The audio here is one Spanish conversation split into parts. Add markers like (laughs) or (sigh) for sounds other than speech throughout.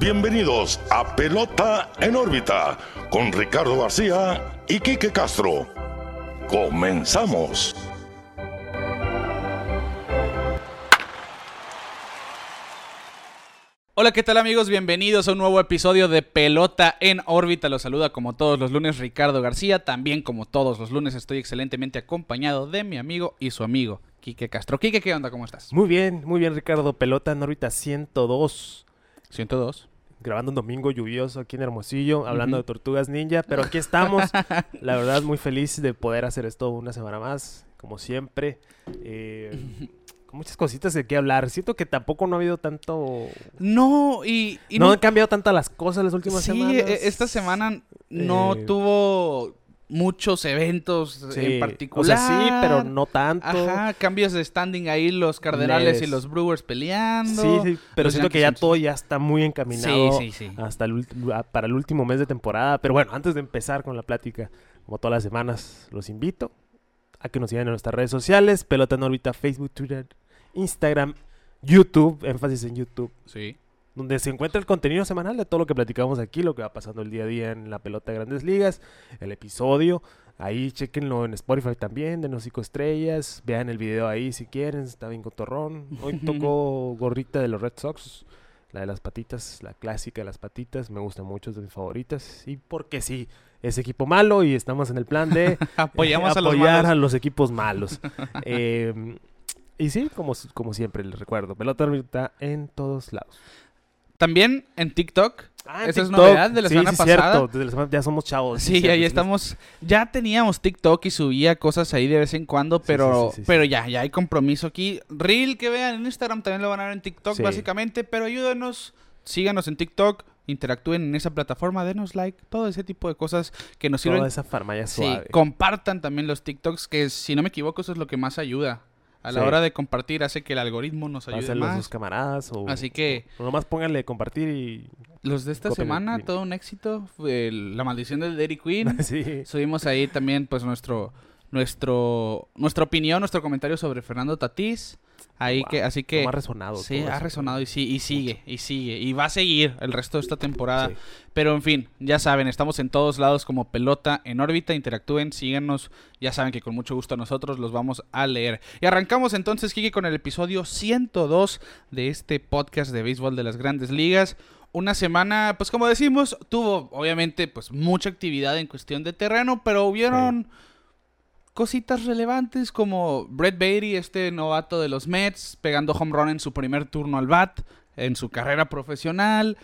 bienvenidos a Pelota en órbita con Ricardo García y Quique Castro. Comenzamos. Hola, ¿qué tal amigos? Bienvenidos a un nuevo episodio de Pelota en órbita. Los saluda como todos los lunes Ricardo García. También como todos los lunes estoy excelentemente acompañado de mi amigo y su amigo Quique Castro. Quique, ¿qué onda? ¿Cómo estás? Muy bien, muy bien Ricardo. Pelota en órbita 102. 102. Grabando un domingo lluvioso aquí en Hermosillo, hablando de tortugas ninja, pero aquí estamos. (laughs) La verdad, muy feliz de poder hacer esto una semana más, como siempre. Eh, (laughs) con muchas cositas de qué hablar. Siento que tampoco no ha habido tanto. No, y. y no, han cambiado tantas las cosas las últimas sí, semanas. e- esta semana no Eh, tuvo muchos eventos Sí, en O particular. sea, sí, pero no tanto. Ajá, cambios de standing ahí, los Cardenales y los Brewers peleando. Sí, sí, pero los siento que ya todo ya está muy encaminado Sí, sí, sí. hasta el para el último mes de temporada. Pero bueno, antes de empezar con la plática, como todas las semanas, los invito a que nos sigan en nuestras redes sociales, Pelota en órbita, Facebook, Twitter, Instagram, YouTube, énfasis en YouTube, Sí. Donde se encuentra el contenido semanal de todo lo que platicamos aquí, lo que va pasando el día a día en la pelota de grandes ligas, el episodio. Ahí chequenlo en Spotify también, denos cinco estrellas, vean el video ahí si quieren, está bien cotorrón. Hoy (laughs) tocó gorrita de los Red Sox, la de las patitas, la clásica de las patitas, me gusta mucho, es de mis favoritas. Y porque sí, es equipo malo y estamos en el plan de (laughs) Apoyamos a los apoyar a los equipos malos. (laughs) Eh, y sí, como, como siempre les recuerdo, pelota en todos lados. También en TikTok. Ah, en Esa es novedad de la Sí, semana sí, pasada. cierto, desde la semana- ya somos chavos. Sí, ahí sí, estamos. Ya teníamos TikTok y subía cosas ahí de vez en cuando, Sí, pero, sí, sí, sí, pero ya, ya hay compromiso aquí. Reel que vean en Instagram también lo van a ver en TikTok, Sí. básicamente. Pero ayúdenos, síganos en TikTok, interactúen en esa plataforma, denos like, todo ese tipo de cosas que nos Toda sirven. esa farmacia Sí, suave. compartan también los TikToks, que si no me equivoco, eso es lo que más ayuda. A la Sí. hora de compartir hace que el algoritmo nos ayude Pásenlo a sus más. camaradas o, Así que- o nomás pónganle compartir y Los de esta semana, todo un éxito. Fue La maldición del Dairy Queen. (laughs) sí. Subimos ahí también pues nuestro nuestro nuestra opinión, nuestro comentario sobre Fernando Tatís. Ahí Wow, que así que más resonado. sí, ha eso. resonado y sí y sigue y sigue y va a seguir el resto de esta temporada. Sí. Pero en fin, ya saben, estamos en todos lados como pelota en órbita, interactúen, síganos, ya saben que con mucho gusto nosotros los vamos a leer. Y arrancamos entonces, Kike, con el episodio 102 de este podcast de béisbol de las grandes ligas. Una semana, pues como decimos, tuvo obviamente pues mucha actividad en cuestión de terreno, pero hubieron cositas relevantes como Brett Beatty, este novato de los Mets, pegando home run en su primer turno al bat en su carrera profesional.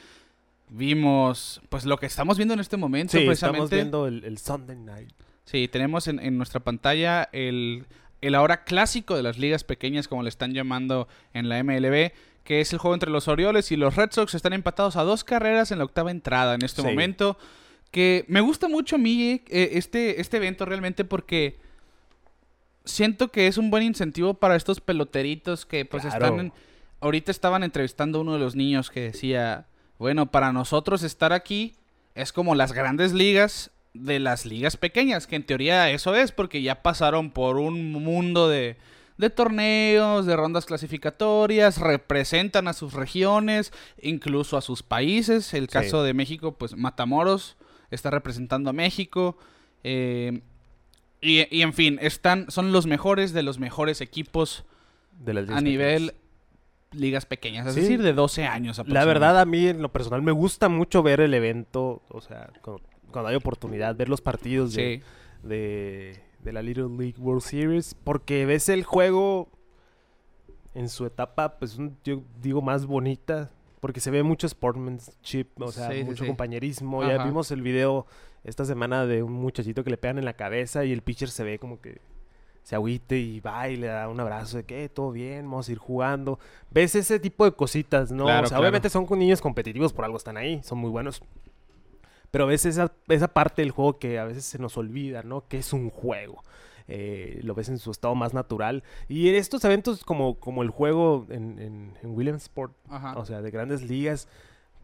Vimos, pues lo que estamos viendo en este momento, Sí, precisamente. estamos viendo el, el Sunday Night. Sí, tenemos en, en nuestra pantalla el, el ahora clásico de las ligas pequeñas, como le están llamando en la MLB, que es el juego entre los Orioles y los Red Sox. Están empatados a dos carreras en la octava entrada en este Sí. momento. Que me gusta mucho a mí eh, este, este evento realmente porque siento que es un buen incentivo para estos peloteritos que pues Claro. están en- Ahorita estaban entrevistando a uno de los niños que decía, bueno, para nosotros estar aquí es como las grandes ligas de las ligas pequeñas, que en teoría eso es, porque ya pasaron por un mundo de, de torneos, de rondas clasificatorias, representan a sus regiones, incluso a sus países. El Sí. caso de México, pues Matamoros está representando a México. eh, y, y en fin, están, son los mejores de los mejores equipos De las a nivel ligas pequeñas, es Sí. decir, de 12 años La verdad, a mí en lo personal me gusta mucho ver el evento, o sea, cuando, cuando hay oportunidad, ver los partidos de, Sí. de, de la Little League World Series, porque ves el juego en su etapa, pues un- yo digo más bonita, porque se ve mucho sportsmanship, o sea, Sí, mucho compañerismo. Ya vimos el video esta semana de un muchachito que le pegan en la cabeza y el pitcher se ve como que se agüite y va y le da un abrazo de que todo bien, vamos a ir jugando. Ves ese tipo de cositas, ¿no? Claro, o sea, claro. obviamente son con niños competitivos, por algo están ahí, son muy buenos. Pero ves esa, esa parte del juego que a veces se nos olvida, ¿no? Que es un juego. Eh, lo ves en su estado más natural. Y en estos eventos como, como el juego en, en, en Williamsport, Ajá. o sea, de grandes ligas,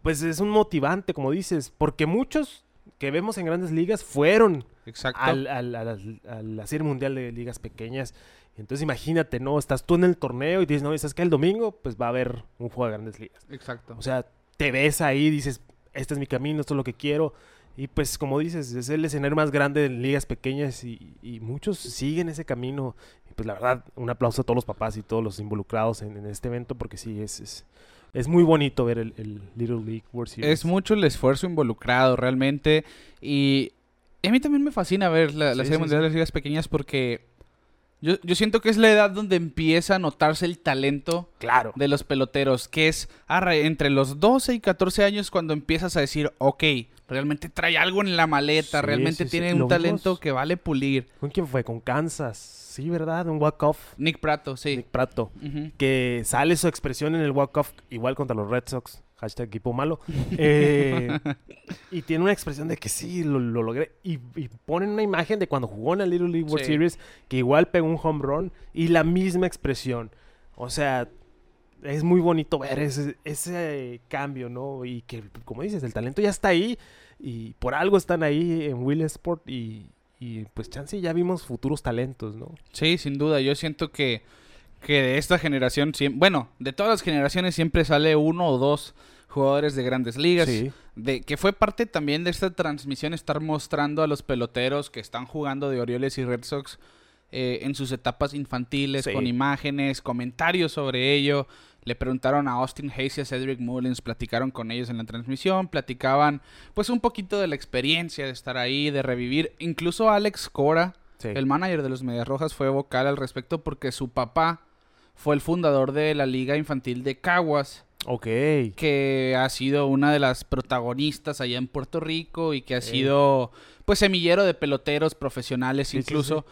pues es un motivante, como dices, porque muchos que vemos en grandes ligas fueron Exacto. al, al- a, la, a la serie mundial de ligas pequeñas. Entonces imagínate, ¿no? Estás tú en el torneo y dices, no, ¿sabes qué? El domingo, pues va a haber un juego de grandes ligas. Exacto. O sea, te ves ahí, dices, este es mi camino, esto es lo que quiero. Y pues como dices, es el escenario más grande en ligas pequeñas y, y muchos siguen ese camino. Y pues la verdad, un aplauso a todos los papás y todos los involucrados en, en este evento porque sí, es, es, es muy bonito ver el, el Little League World Series. Es mucho el esfuerzo involucrado realmente. Y a mí también me fascina ver la, la Sí, Serie sí, Mundial de las Ligas Pequeñas porque yo, yo siento que es la edad donde empieza a notarse el talento Claro. de los peloteros, que es arre, entre los 12 y 14 años cuando empiezas a decir, ok, realmente trae algo en la maleta, Sí, realmente sí, tiene un talento vimos. que vale pulir. ¿Con quién fue? Con Kansas. Sí, ¿verdad? Un walk-off. Nick Prato, sí. Nick Prato. Que sale su expresión en el walk-off igual contra los Red Sox. Hashtag equipo malo. (laughs) Eh, y tiene una expresión de que sí, lo, lo logré. Y, y ponen una imagen de cuando jugó en la Little League World Sí. Series, que igual pegó un home run y la misma expresión. O sea, es muy bonito ver ese, ese cambio, ¿no? Y que, como dices, el talento ya está ahí y por algo están ahí en Williamsport y, y pues chance ya vimos futuros talentos, ¿no? Sí, sin duda. Yo siento que, que de esta generación, bueno, de todas las generaciones siempre sale uno o dos jugadores de grandes ligas. Sí. De, que fue parte también de esta transmisión estar mostrando a los peloteros que están jugando de Orioles y Red Sox eh, en sus etapas infantiles, Sí. con imágenes, comentarios sobre ello. Le preguntaron a Austin Hayes y a Cedric Mullins, platicaron con ellos en la transmisión, platicaban pues un poquito de la experiencia de estar ahí, de revivir. Incluso Alex Cora, Sí. el manager de los Medias Rojas, fue vocal al respecto porque su papá fue el fundador de la Liga Infantil de Caguas Ok. que ha sido una de las protagonistas allá en Puerto Rico y que ha sido pues semillero de peloteros profesionales Sí, sí, incluso.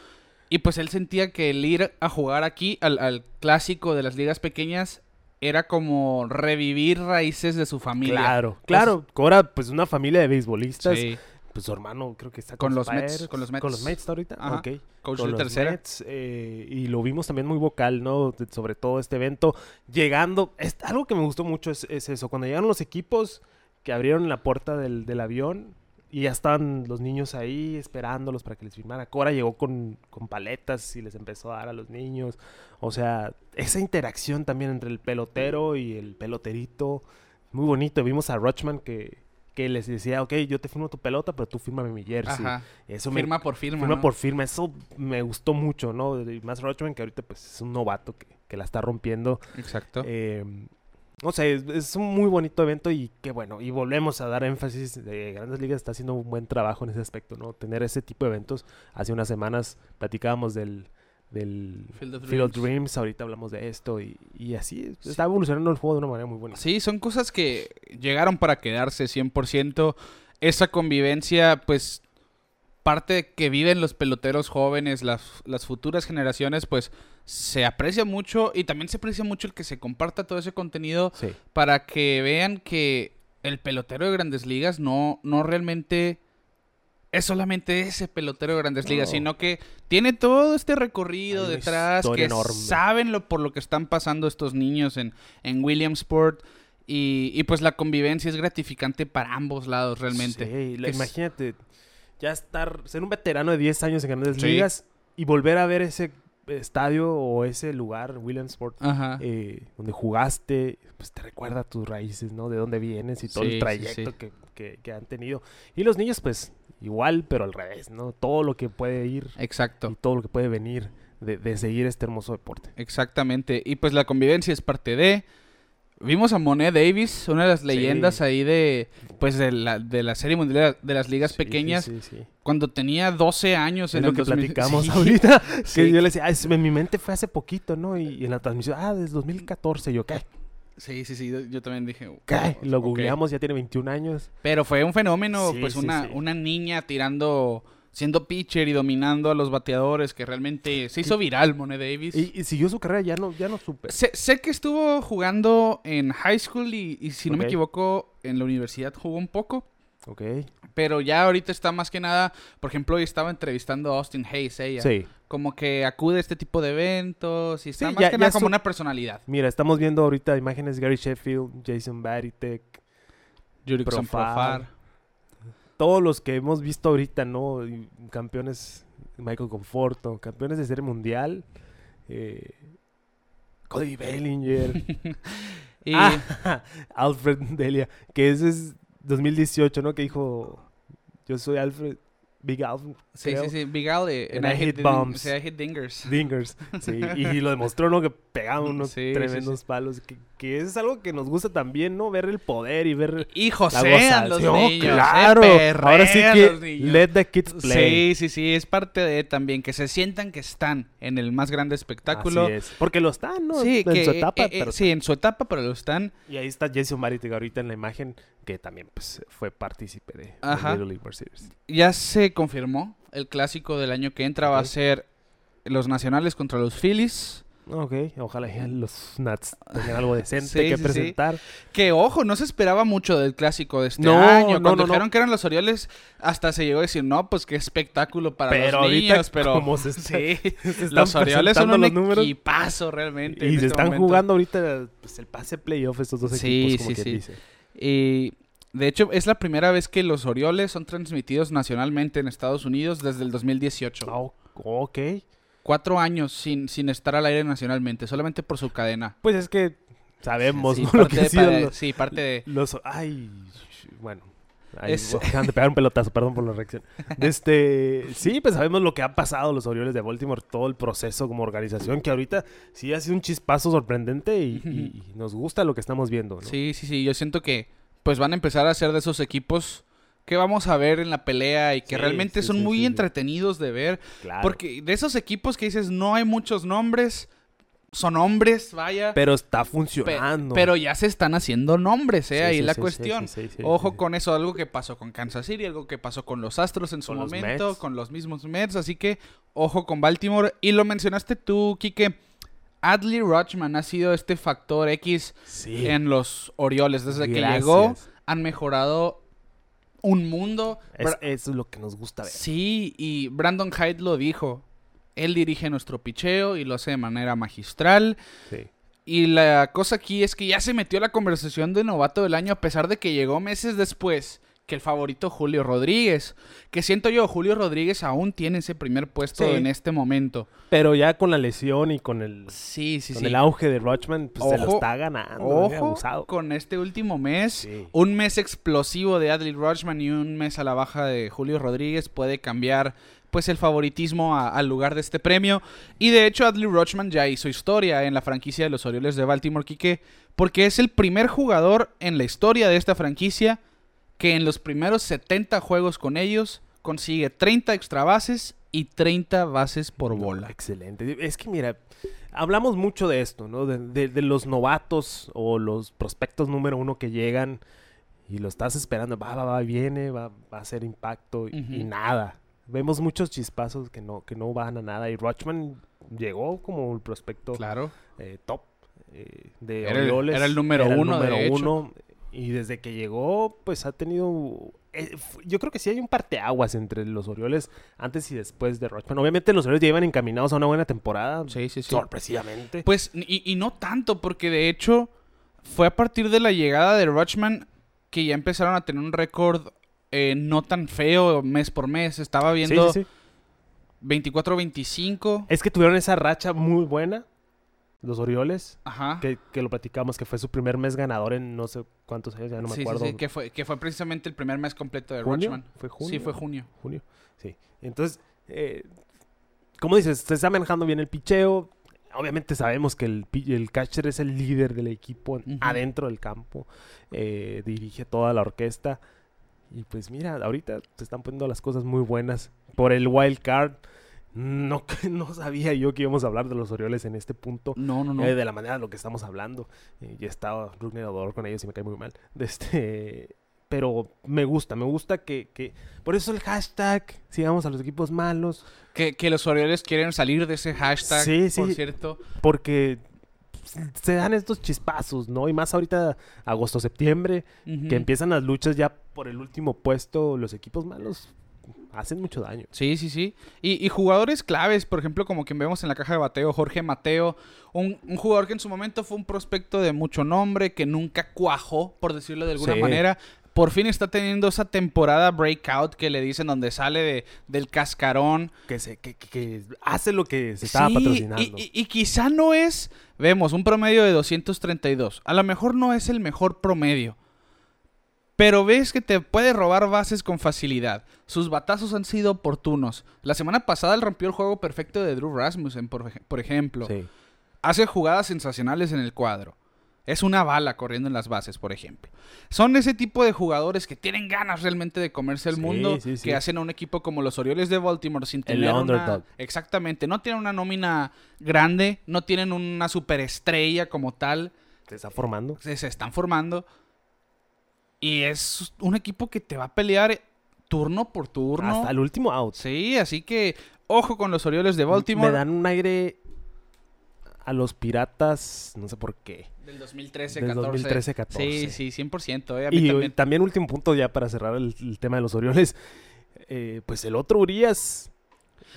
Y pues él sentía que el ir a jugar aquí al, al clásico de las ligas pequeñas era como revivir raíces de su familia. Claro, claro. Cora, pues una familia de beisbolistas. Pues su hermano creo que está Con los Mets, Pirates, con los Mets. Con los Mets ahorita. Ajá. Ok. coach Con de los tercera. Mets, eh, y lo vimos también muy vocal, ¿no? De- sobre todo este evento. Llegando, es, algo que me gustó mucho es, es eso. Cuando llegaron los equipos que abrieron la puerta del, del avión y ya estaban los niños ahí esperándolos para que les firmara. Cora llegó con, con paletas y les empezó a dar a los niños. O sea, esa interacción también entre el pelotero y el peloterito. Muy bonito. Vimos a Rochman que, que les decía, ok, yo te firmo tu pelota, pero tú fírmame mi jersey. Ajá. Eso me, Firma por firma. firma ¿no? por firma. Eso me gustó mucho, ¿no? Y más Rochman, que ahorita pues es un novato que, que la está rompiendo. Exacto. Eh, no sé, es, es un muy bonito evento y que bueno, y volvemos a dar énfasis de Grandes Ligas está haciendo un buen trabajo en ese aspecto, ¿no? Tener ese tipo de eventos. Hace unas semanas platicábamos del, del Field of Field of Dreams. Dreams, ahorita hablamos de esto y, y así está evolucionando el juego de una manera muy bonita. Sí, son cosas que llegaron para quedarse 100%. Esa convivencia, pues, parte de que viven los peloteros jóvenes, las, las futuras generaciones, pues, se aprecia mucho y también se aprecia mucho el que se comparta todo ese contenido Sí, para que vean que el pelotero de grandes ligas no, no realmente es solamente ese pelotero de grandes ligas, No. sino que tiene todo este recorrido Hay detrás, que enorme. saben lo, por lo que están pasando estos niños en, en Williamsport. Y, y pues la convivencia es gratificante para ambos lados realmente. Sí, la- imagínate ya estar, ser un veterano de 10 años en Grandes Sí. Ligas y volver a ver ese estadio o ese lugar, Williamsport, eh, donde jugaste, pues te recuerda tus raíces, ¿no? De dónde vienes y todo Sí, el sí, trayecto sí. Que, que- que han tenido. Y los niños, pues, igual, pero al revés, ¿no? Todo lo que puede ir Exacto. y todo lo que puede venir de, de seguir este hermoso deporte. Exactamente. Y pues la convivencia es parte de. Vimos a Monet Davis, una de las leyendas Sí. ahí de pues de la, de la serie mundial de las ligas Sí, pequeñas, Sí, cuando tenía 12 años Es en lo el que 2000. (laughs) platicamos ahorita. Que yo le decía, "Ah, es- en mi mente fue hace poquito, ¿no? Y, y en la transmisión, ah, desde 2014. Yo, ¿qué? Sí, sí, sí, yo- también dije. ¿Qué? Lo ok. googleamos, ya tiene 21 años. Pero fue un fenómeno, pues una, una niña tirando, siendo pitcher y dominando a los bateadores, que realmente se hizo viral Monet Davis. Y, y siguió su carrera, ya no, ya no supe. Sé, sé que estuvo jugando en high school y, y si no me equivoco, en la universidad jugó un poco. Ok. Pero ya ahorita está más que nada, por ejemplo, hoy estaba entrevistando a Austin Hayes, ella. Sí. Como que acude a este tipo de eventos y está Sí, más ya- que nada como su- una personalidad. Mira, estamos viendo ahorita imágenes de Gary Sheffield, Jason Baritek, Jurickson Profar. Todos los que hemos visto ahorita, ¿no? Campeones, Michael Conforto, campeones de serie mundial, eh, Cody Bellinger. (laughs) Y Ah, (laughs) Alfred Delia, que ese es 2018, ¿no? Que dijo, yo soy Alfred, Big Alfred. sí, creo. sí, sí, Big Al de And I hit the- bombs. sí, I hit dingers. Dingers, sí, (laughs) y lo demostró, ¿no? Que pegaba unos Sí, sí, tremendos palos, que, que es algo que nos gusta también, ¿no? Ver el poder y ver Y la josean los gozación, niños. claro, eh, ahora sí que let the kids play. Sí, sí, sí, es parte de también que se sientan que están en el más grande espectáculo. Así es, porque lo están, ¿no? Sí, en que, su etapa, eh, eh, pero sí, en su etapa, pero lo están. Y ahí está Jason Maritig ahorita en la imagen, que también pues fue partícipe de, de Ajá. Little League World Series. Ya se confirmó el clásico del año que entra va a ser los nacionales contra los Phillies. Ok, ojalá los Nats tengan algo decente Sí, que sí, sí. presentar. Que ojo, no se esperaba mucho del clásico de este No, año. no, Cuando no, dijeron que eran los Orioles, hasta se llegó a decir, no, pues qué espectáculo para Pero los niños. Pero como se (laughs) está- sí, se los Orioles son un los números equipazo realmente. en y se este están momento. jugando ahorita pues, el pase playoff estos dos equipos, como sí, quien sí. dice. Y de hecho, es la primera vez que los Orioles son transmitidos nacionalmente en Estados Unidos desde el 2018. Ah, ok. Cuatro años sin, sin estar al aire nacionalmente, solamente por su cadena. Pues es que sabemos Sí, ¿no? lo parte que de los, sí, parte de... los- Ay, bueno. Ay, Es- me (laughs) acaban de pegar un pelotazo, perdón por la reacción. Este, (laughs) sí, pues sabemos lo que ha pasado los Orioles de Baltimore, todo el proceso como organización, que ahorita sí ha sido un chispazo sorprendente y, y- (laughs) y nos gusta lo que estamos viendo. ¿no? Sí, sí, sí. Yo siento que pues van a empezar a ser de esos equipos que vamos a ver en la pelea y que Sí, realmente sí, son sí, muy entretenidos de ver. Claro. Porque de esos equipos que dices no hay muchos nombres, son hombres, vaya. Pero está pe- funcionando. pero ya se están haciendo nombres, ¿eh? Sí, Ahí sí, la sí, cuestión. Ojo con eso, algo que pasó con Kansas City, algo que pasó con los Astros en su Con momento, con los mismos Mets, así que ojo con Baltimore. Y lo mencionaste tú, Kike. Adley Rutschman ha sido este factor X en los Orioles. Desde que llegó, han mejorado un mundo. Es- lo que nos gusta ver. sí, y Brandon Hyde lo dijo. Él dirige nuestro picheo y lo hace de manera magistral. Sí. Y la cosa aquí es que ya se metió a la conversación de novato del año a pesar de que llegó meses después que el favorito Julio Rodríguez. Que siento yo, Julio Rodríguez aún tiene ese primer puesto Sí. en este momento. Pero ya con la lesión y con el, Sí, sí, con sí. el auge de Rochman, pues se lo Ojo, está ganando. eh, Ojo abusado. con este último mes. Un mes explosivo de Adley Rutschman y un mes a la baja de Julio Rodríguez puede cambiar pues el favoritismo a- al lugar de este premio. Y de hecho Adley Rutschman ya hizo historia en la franquicia de los Orioles de Baltimore, Quique, porque es el primer jugador en la historia de esta franquicia que en los primeros 70 juegos con ellos consigue 30 extra bases y 30 bases por bola. Excelente. Es que mira, hablamos mucho de esto, ¿no? De, de- de los novatos o los prospectos número uno que llegan y lo estás esperando, va, va, va, viene, va, va a hacer impacto y, nada. Vemos muchos chispazos que no, que no van a nada y Rochman llegó como el prospecto Claro. eh, top eh, de Era el- Orioles. era el número uno, número uno, y desde que llegó, pues ha tenido... eh, yo creo que sí hay un parteaguas entre los Orioles antes y después de Rochman. Obviamente los Orioles ya iban encaminados a una buena temporada. Sí, sí, sí. Sorpresivamente. Pues, y, y no tanto, porque de hecho fue a partir de la llegada de Rutschman que ya empezaron a tener un récord eh, no tan feo mes por mes. Estaba Sí, viendo sí, sí. 24-25. Es que tuvieron esa racha muy buena, los Orioles, Ajá. que, que lo platicamos, que fue su primer mes ganador en no sé cuántos años, ya no me sí, sí, acuerdo. sí, que fue, que fue precisamente el primer mes completo de ¿Junio? Rutschman. ¿Fue junio? Sí, fue junio. junio. Sí. Entonces, eh, como dices, se está manejando bien el picheo. Obviamente sabemos que el, el catcher es el líder del equipo adentro del campo. eh, dirige toda la orquesta. Y pues mira, ahorita se están poniendo las cosas muy buenas. Por el wild card. No, (laughs) no sabía yo que íbamos a hablar de los Orioles en este punto. No, no, no. eh, de la manera de lo que estamos hablando. Eh, ya estaba Rugner Odor con ellos y me cae muy mal. (laughs) De este, pero me gusta, me gusta que, que... Por eso el hashtag, sigamos a los equipos malos. Que, que los Orioles quieren salir de ese hashtag, Sí, sí. por cierto. Porque se dan estos chispazos, ¿no? Y más ahorita, agosto, septiembre, que empiezan las luchas ya por el último puesto. Los equipos malos hacen mucho daño. Sí, sí, sí. Y, y jugadores claves, por ejemplo, como quien vemos en la caja de bateo, Jorge Mateo, un, un jugador que en su momento fue un prospecto de mucho nombre, que nunca cuajó, por decirlo de alguna Sí. manera, por fin está teniendo esa temporada breakout que le dicen donde sale de- del cascarón. Que, se, que, que- que hace lo que se estaba Sí, patrocinando. Y, y- y quizá no es, vemos, un promedio de 232. A lo mejor no es el mejor promedio. Pero ves que te puede robar bases con facilidad. Sus batazos han sido oportunos. La semana pasada él rompió el juego perfecto de Drew Rasmussen, por, ej- por ejemplo. Sí. Hace jugadas sensacionales en el cuadro. Es una bala corriendo en las bases, por ejemplo. Son ese tipo de jugadores que tienen ganas realmente de comerse el Sí, mundo, sí, sí. que hacen a un equipo como los Orioles de Baltimore sin El tener una... underdog. Exactamente, no tienen una nómina grande, no tienen una superestrella como tal, Se está formando. se, se están formando. Y es un equipo que te va a pelear turno por turno. Hasta el último out. Sí, así que ojo con los Orioles de Me Baltimore. dan un aire a los piratas, no sé por qué. Del 2013, Del 14. 2013, 14. Sí, sí, 100%. eh, a mí Y también. también. último punto ya para cerrar el, el tema de los Orioles. Eh, pues el otro Urias,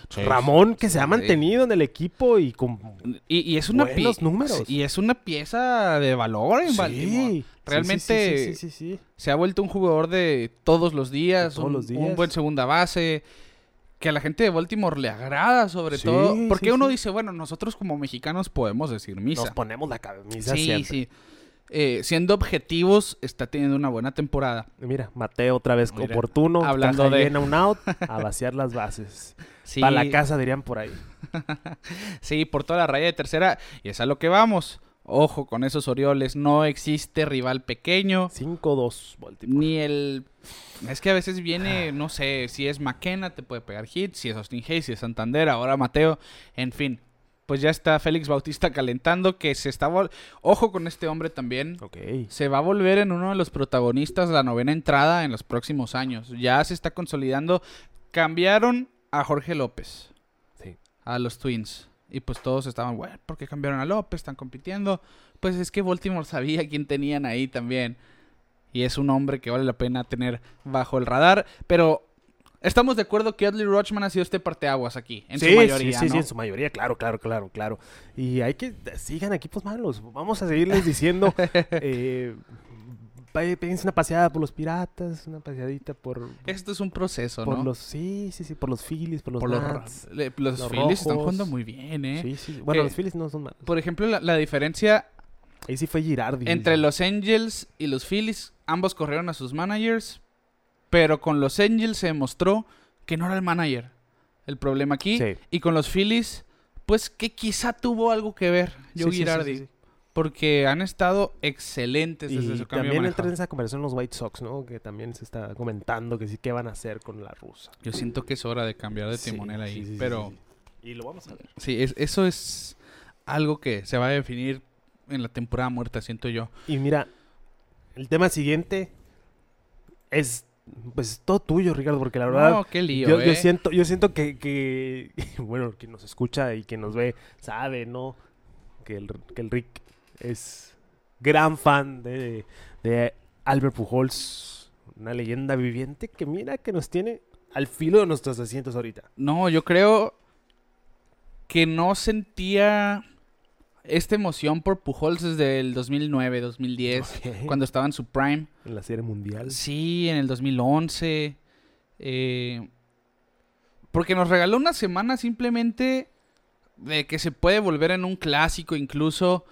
Sí, Ramón, que se ha sí. mantenido en el equipo y con... Y, y es una Buenos números. Y es una pieza de valor en Baltimore. Realmente- Sí, sí. Se ha vuelto un jugador de todos los días, De todos un, los días. un buen segunda base, que a la gente de Baltimore le agrada sobre Sí, todo. Porque sí, uno sí. dice, bueno, nosotros como mexicanos podemos decir misa. Nos ponemos la camisa sí, siempre. sí. Eh, siendo objetivos, está teniendo una buena temporada. Mira, Mateo otra vez Mira, oportuno. hablando de- llena, un out, (laughs) a vaciar las bases. Para la casa dirían por ahí. (laughs) sí, por toda la raya de tercera. Y es a lo que vamos. Ojo con esos Orioles. No existe rival pequeño. 5-2 Baltimore. Ni el. Es que a veces viene, no sé, si es McKenna, te puede pegar hit, si es Austin Hayes, si es Santander, ahora Mateo, en fin. Pues ya está Félix Bautista calentando, que se está. vol- Ojo con este hombre también. Ok. Se va a volver en uno de los protagonistas de la novena entrada en los próximos años. Ya se está consolidando. Cambiaron a Jorge López Sí. a los Twins. Y pues todos estaban, bueno, ¿por qué cambiaron a López? Están compitiendo. Pues es que Baltimore (laughs) sabía quién tenían ahí también. Y es un hombre que vale la pena tener bajo el radar. Pero estamos de acuerdo que Adley Rochman ha sido este parteaguas aquí, en sí, su mayoría. sí, sí, sí, ¿no? en su mayoría, claro, claro, claro, claro. Y hay que sigan equipos malos. Vamos a seguirles diciendo, (laughs) eh, péguense una paseada por los piratas, una paseadita por, Esto es un proceso, por ¿no? los, sí, sí, sí, por los Phillies, por los Por los, Nats. le- los los Phillies están jugando muy bien, ¿eh? Sí, sí. Bueno, los Phillies no son malos. Por ejemplo, la, la diferencia Ahí sí fue Girardi. entre los Angels y los Phillies, ambos corrieron a sus managers, pero con los Angels se demostró que no era el manager el problema aquí. Sí. Y con los Phillies, pues que quizá tuvo algo que ver Joe Sí, Girardi. sí. Porque han estado excelentes desde Y su cambio de también manejo. entra en esa conversación los White Sox, ¿no? Que también se está comentando que sí, ¿qué van a hacer con la rusa? Yo siento que es hora de cambiar de Sí, timonel ahí. sí, sí, pero sí. Y lo vamos a ver. sí, es- eso es algo que se va a definir en la temporada muerta, siento yo. Y mira, el tema siguiente es pues todo tuyo, Ricardo, porque la verdad No, qué lío, yo, yo ¿eh? siento yo siento que, que (laughs) bueno, quien nos escucha y quien nos ve sabe, ¿no? Que el, que el Rick es gran fan de, de Albert Pujols, una leyenda viviente que mira que nos tiene al filo de nuestros asientos ahorita. No, yo creo que no sentía esta emoción por Pujols desde el 2009, 2010, Ok. cuando estaba en su prime. En la serie mundial. Sí, en el 2011. eh, porque nos regaló una semana simplemente de que se puede volver en un clásico incluso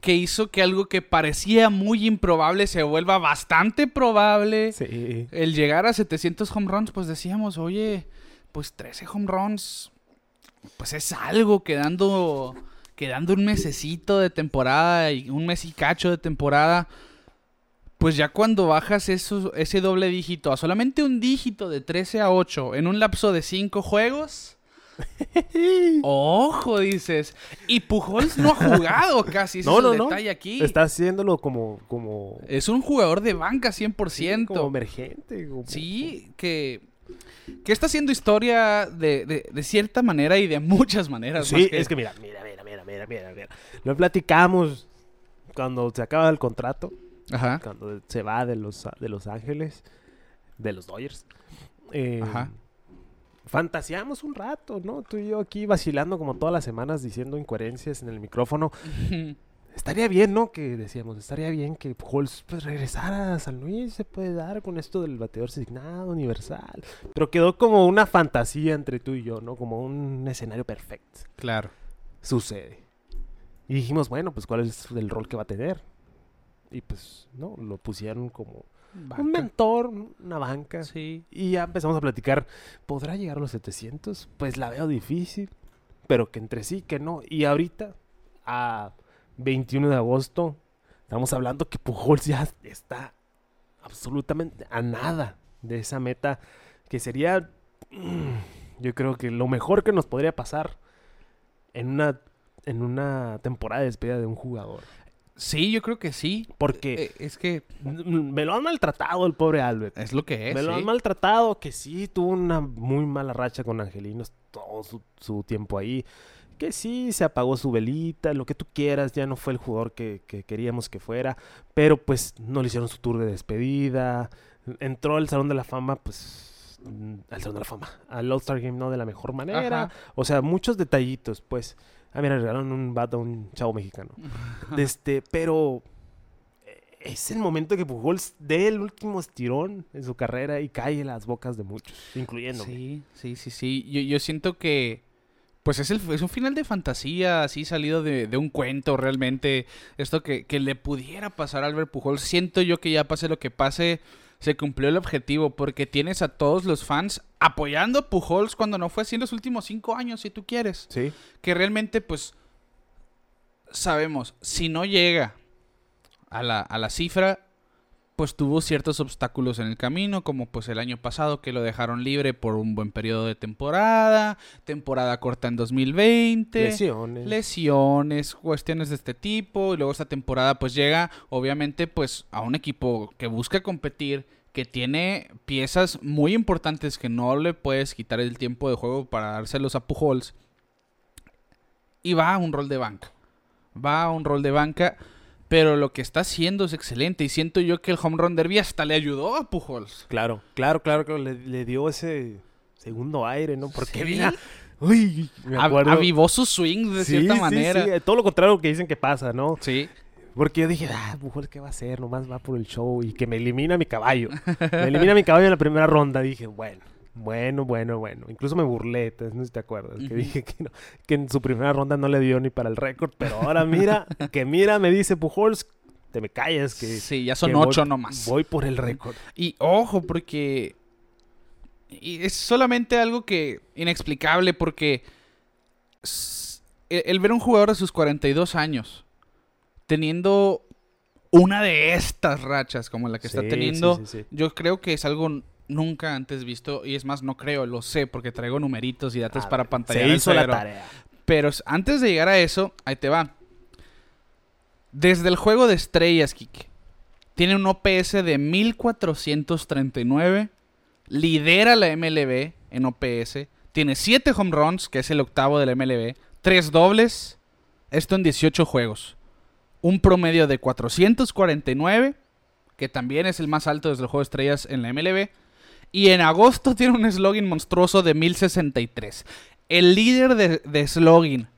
que hizo que algo que parecía muy improbable se vuelva bastante probable. Sí. El llegar a 700 home runs, pues decíamos, oye, pues 13 home runs, pues es algo quedando, quedando un mesecito de temporada y un mes y cacho de temporada. Pues ya cuando bajas eso, ese doble dígito a solamente un dígito de 13 a 8 en un lapso de 5 juegos. (laughs) Ojo, dices. Y Pujols no ha jugado casi. ese No, es no, el no. detalle aquí. Está haciéndolo como como Es un jugador de banca 100%. sí, como emergente. como- Sí, que, que está haciendo historia de, de- de cierta manera y de muchas maneras. más Sí, es que mira, mira, mira, mira, mira, mira, mira. Lo platicamos cuando se acaba el contrato, Ajá. cuando se va de los, de los Ángeles, de los Dodgers. Eh, Ajá. Fantaseamos un rato, ¿no? Tú y yo aquí vacilando como todas las semanas diciendo incoherencias en el micrófono. (laughs) estaría bien, ¿no? Que decíamos, estaría bien que Pujols pues, regresara a San Luis, se puede dar con esto del bateador designado, universal. Pero quedó como una fantasía entre tú y yo, ¿no? Como un escenario perfecto. Claro. Sucede. Y dijimos, bueno, pues cuál es el rol que va a tener. Y pues, no, lo pusieron como Banca. un mentor, una banca. Sí. Y ya empezamos a platicar, ¿podrá llegar a los 700? Pues la veo difícil, pero que entre sí, que no. Y ahorita, a 21 de agosto, estamos hablando que Pujols ya está absolutamente a nada de esa meta, que sería, mm, yo creo que lo mejor que nos podría pasar en una, en una temporada de despedida de un jugador. Sí, yo creo que sí. Porque Eh, es que mm, me lo han maltratado el pobre Albert. es lo que es. Me lo sí. han maltratado, que sí, tuvo una muy mala racha con Angelinos todo su, su tiempo ahí. Que sí, se apagó su velita, lo que tú quieras, ya no fue el jugador que, que queríamos que fuera. Pero pues no le hicieron su tour de despedida. Entró al Salón de la Fama, pues... mm, Al Salón de la Fama, al All-Star Game no de la mejor manera. Ajá. O sea, muchos detallitos, pues. Ah, mira, regalaron un bat a un chavo mexicano. (laughs) Este, pero eh, es el momento que Pujols dé el último estirón en su carrera y cae en las bocas de muchos, incluyéndome. Sí, sí, sí, sí. Yo, yo siento que. Pues es, el, es un final de fantasía, así salido de, de un cuento realmente. Esto que, que le pudiera pasar a Albert Pujol. Siento yo que ya pase lo que pase, se cumplió el objetivo. Porque tienes a todos los fans apoyando a Pujols cuando no fue así en los últimos cinco años, si tú quieres. Sí. que realmente, pues, sabemos, si no llega a la, a la cifra, pues tuvo ciertos obstáculos en el camino, como pues el año pasado que lo dejaron libre por un buen periodo de temporada, temporada corta en 2020. Lesiones. Lesiones, cuestiones de este tipo, y luego esta temporada pues llega obviamente pues a un equipo que busca competir, que tiene piezas muy importantes que no le puedes quitar el tiempo de juego para dárselos a Pujols, y va a un rol de banca, va a un rol de banca, pero lo que está haciendo es excelente, y siento yo que el home run derby hasta le ayudó a Pujols. Claro, claro, claro, claro, le, le dio ese segundo aire, ¿no? Porque Sí. mira, uy, me acuerdo. avivó su swing de Sí, cierta sí, manera. sí, todo lo contrario que dicen que pasa, ¿no? Sí. Porque yo dije, ah, Pujols, ¿qué va a hacer? Nomás va por el show y que me elimina mi caballo. me elimina mi caballo en la primera ronda. Dije, bueno, bueno, bueno, bueno. Incluso me burlé, no sé si te acuerdas, que dije que, no- que en su primera ronda no le dio ni para el récord. Pero ahora mira, (laughs) que mira, me dice Pujols, te me calles, que, Sí, ya son que voy- ocho nomás. Voy por el récord. Y ojo, porque y es solamente algo que inexplicable porque s- el, el ver un jugador de sus 42 años teniendo una de estas rachas como la que está teniendo, sí, sí, sí. yo creo que es algo nunca antes visto y es más no creo, lo sé porque traigo numeritos y datos para pantalla. Se hizo la tarea. Pero antes de llegar a eso, ahí te va. Desde el juego de estrellas, Kike. Tiene un OPS de 1439. Lidera la MLB en OPS. Tiene 7 home runs, que es el octavo de la MLB. 3 dobles. Esto en 18 juegos. Un promedio de 449, que también es el más alto desde el juego de estrellas en la MLB. Y en agosto (laughs) tiene un slogan monstruoso de 1063. El líder de, de slogan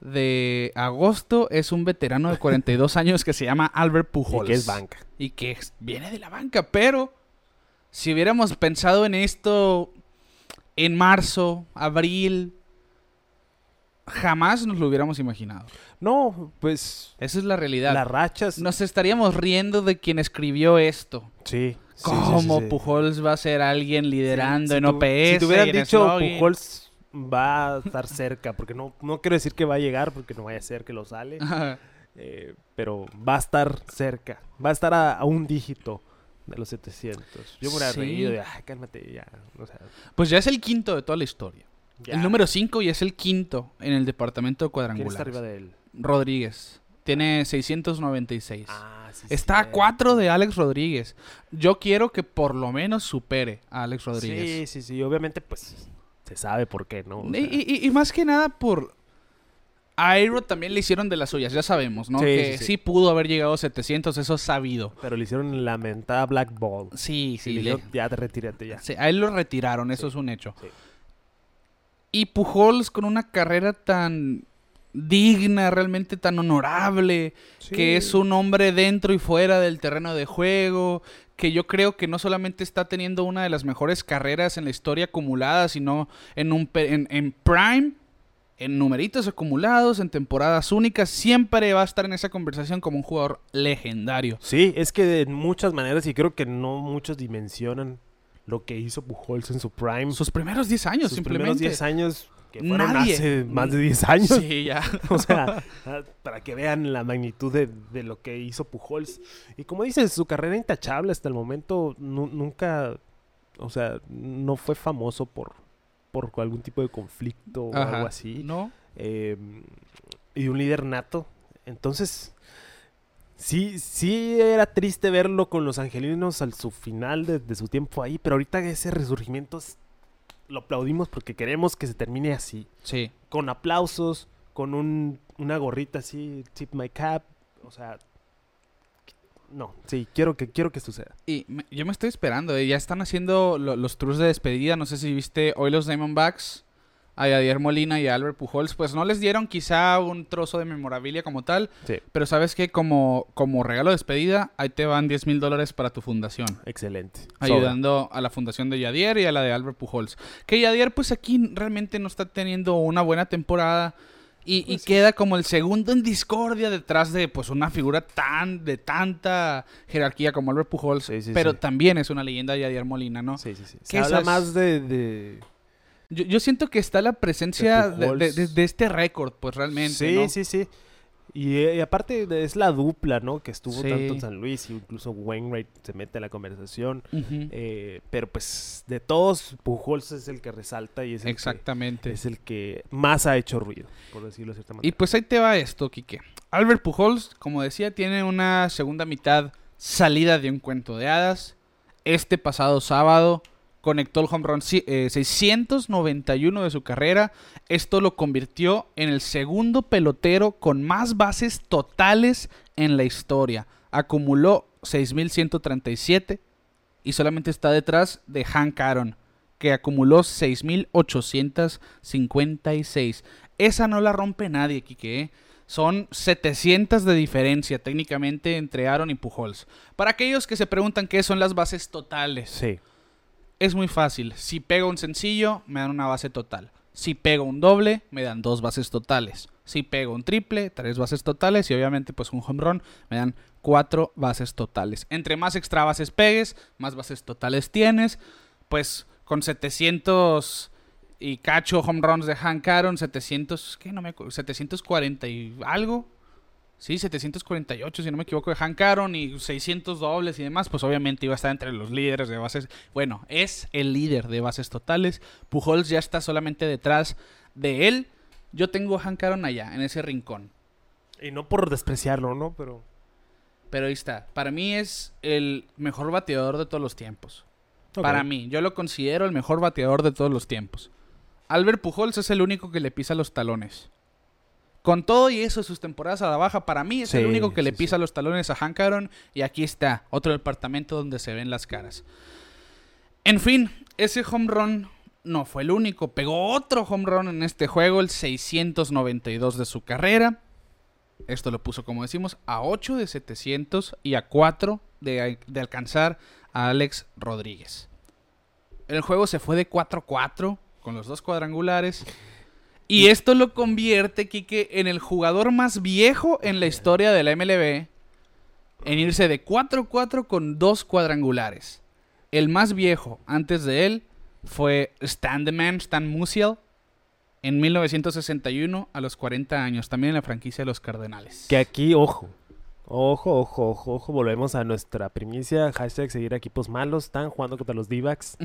de agosto es un veterano de 42 (laughs) años que se llama Albert Y Pujols. que es banca. Y que es- viene de la banca, pero si hubiéramos pensado en esto en marzo, abril, jamás nos lo hubiéramos imaginado. No, pues Esa es la realidad. las rachas. Nos estaríamos riendo de quien escribió esto. Sí. Sí, ¿Cómo sí, sí. Pujols va a ser alguien liderando Si en OPS? Si te hubieran dicho? Pujols va a estar cerca, porque no, no quiero decir que va a llegar, porque no vaya a ser que lo sale, (laughs) eh, pero va a estar cerca, va a estar a, a un dígito de los 700. Yo me hubiera reído de, ay, cálmate, ya. O sea, Pues ya es el quinto de toda la historia. ya. El número 5 y es el quinto en el departamento de ¿Quién está arriba de él? Rodríguez. Tiene 696. Ah, sí, Está a. 4 de Alex Rodríguez. Yo quiero que por lo menos supere a Alex Sí, Rodríguez. sí, sí. Obviamente, pues se sabe por qué, ¿no? O Y, sea, y- y- y más que nada por... A Aero también le hicieron de las suyas, ya sabemos, ¿no? Sí, que sí, sí, sí. pudo haber llegado a 700, eso es sabido. Pero le hicieron la mentada Black Ball. Sí, Sí, sí. le le- ya te retírate ya. sí, a él lo retiraron, eso Sí. es un hecho. Sí. Y Pujols con una carrera tan digna, realmente tan honorable, que es un hombre dentro y fuera del terreno de juego, que yo creo que no solamente está teniendo una de las mejores carreras en la historia acumulada, sino en, un, en, en prime, en numeritos acumulados, en temporadas únicas, siempre va a estar en esa conversación como un jugador legendario. Sí, es que de muchas maneras, y creo que no muchos dimensionan lo que hizo Pujols en su prime. Sus primeros 10 años, Sus simplemente. primeros 10 años, que fueron Nadie. hace más de 10 años. Sí, ya. (laughs) O sea, para que vean la magnitud de, de lo que hizo Pujols. Y como dices, su carrera intachable hasta el momento nu- nunca, o sea, no fue famoso por, por algún tipo de conflicto o algo así. ¿No? Eh, y un líder nato. Entonces, sí, sí era triste verlo con los angelinos al su final de, de su tiempo ahí, pero ahorita ese resurgimiento es- lo aplaudimos porque queremos que se termine así Sí. con aplausos, con un, una gorrita así, tip my cap, o sea, no, sí, quiero que quiero que suceda. Y me- yo me estoy esperando, eh, ya están haciendo lo- los tours de despedida, no sé si viste hoy los Diamondbacks, a Yadier Molina y a Albert Pujols, pues no les dieron quizá un trozo de memorabilia como tal, Sí, pero sabes que como, como regalo de despedida, ahí te van 10 mil dólares para tu fundación. excelente. Ayudando a la fundación de Yadier y a la de Albert Pujols. Que Yadier, pues aquí realmente no está teniendo una buena temporada. Y, y Pues sí. queda como el segundo en discordia detrás de pues una figura tan de tanta jerarquía como Albert Pujols. Sí, sí, pero sí. también es una leyenda de Yadier Molina, ¿no? Sí, sí, sí. Que Se habla más de, de- Yo, yo siento que está la presencia de, Pujols. de- de- de este récord, pues realmente. Sí, ¿no? sí, sí. Y, eh, y aparte de- es la dupla, ¿no? Que estuvo Sí. tanto en San Luis, y incluso Wainwright se mete a la conversación. Eh, pero pues de todos, Pujols es el que resalta y es el, que, Exactamente. es el que más ha hecho ruido, por decirlo de cierta Y manera. pues ahí te va esto, Quique. Albert Pujols, como decía, tiene una segunda mitad salida de un cuento de hadas. Este pasado sábado conectó el home run ci- eh, 691 de su carrera. Esto lo convirtió en el segundo pelotero con más bases totales en la historia. Acumuló 6.137 y solamente está detrás de Hank Aaron, que acumuló 6.856. Esa no la rompe nadie, Kike. ¿eh? Son 700 de diferencia técnicamente entre Aaron y Pujols. Para aquellos que se preguntan qué son las bases totales, Sí. Es muy fácil. Si pego un sencillo, me dan una base total. Si pego un doble, me dan dos bases totales. Si pego un triple, tres bases totales. Y obviamente, pues un home run, me dan cuatro bases totales. Entre más extra bases pegues, más bases totales tienes. Pues con 700 y cacho home runs de Hank Aaron, 700, ¿qué? No me acuerdo, 740 y algo. Sí, 748, si no me equivoco, de Hank Aaron y 600 dobles y demás, pues obviamente iba a estar entre los líderes de bases. Bueno, es el líder de bases totales. Pujols ya está solamente detrás de él. Yo tengo a Hank Aaron allá, en ese rincón. Y no por despreciarlo, ¿no? Pero Pero ahí está. Para mí es el mejor bateador de todos los tiempos. Para mí, yo lo considero el mejor bateador de todos los tiempos. Albert Pujols es el único que le pisa los talones. Con todo y eso, sus temporadas a la baja, para mí es el único que le pisa sí. los talones a Hank Aaron. Y aquí está, otro departamento donde se ven las caras. En fin, ese home run no fue el único. Pegó otro home run en este juego, el 692 de su carrera. Esto lo puso, como decimos, a 8 de 700 y a 4 de, de alcanzar a Alex Rodríguez. El juego se fue de 4-4 con los dos cuadrangulares. Y esto lo convierte, Kike, en el jugador más viejo en la historia de la MLB en irse de 4-4 con dos cuadrangulares. El más viejo antes de él fue Stan the Man, Stan Musial, en 1961 a los 40 años, también en la franquicia de los Cardenales. que aquí, ojo. Ojo, ojo, ojo, ojo. Volvemos a nuestra primicia. Hashtag seguir a equipos malos. Están jugando contra los D-backs.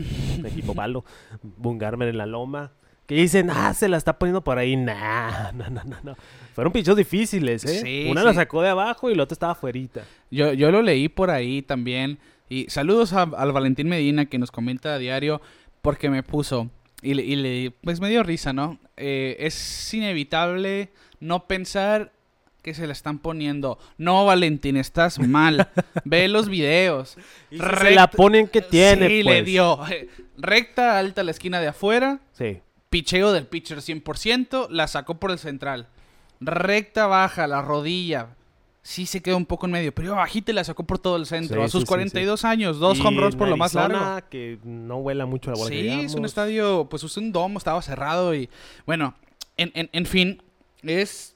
Equipo (laughs) malo. Bungarmer en la loma. Que dicen, ah, se la está poniendo por ahí. Nah, (laughs) no, no, no, no. Fueron pinchos difíciles, ¿eh? Sí, Una sí. la sacó de abajo y la otra estaba afuerita. Yo, yo lo leí por ahí también. Y saludos a- al Valentín Medina que nos comenta a diario porque me puso. Y, le- y le, pues me dio risa, ¿no? Eh, es inevitable no pensar que se la están poniendo. No, Valentín, estás mal. (laughs) Ve los videos. Y si se la ponen que tiene, Sí, pues. le dio. (laughs) Recta, alta la esquina de afuera. Sí. Picheo del pitcher 100%. La sacó por el central. recta baja, la rodilla. Sí se quedó un poco en medio, pero iba bajita y la sacó por todo el centro. Sí, a sus sí, sí, 42 años, dos home runs por lo más largo. que no vuela mucho la bola. que Sí, es un estadio, pues es un domo, estaba cerrado y bueno, en, en, en fin, es...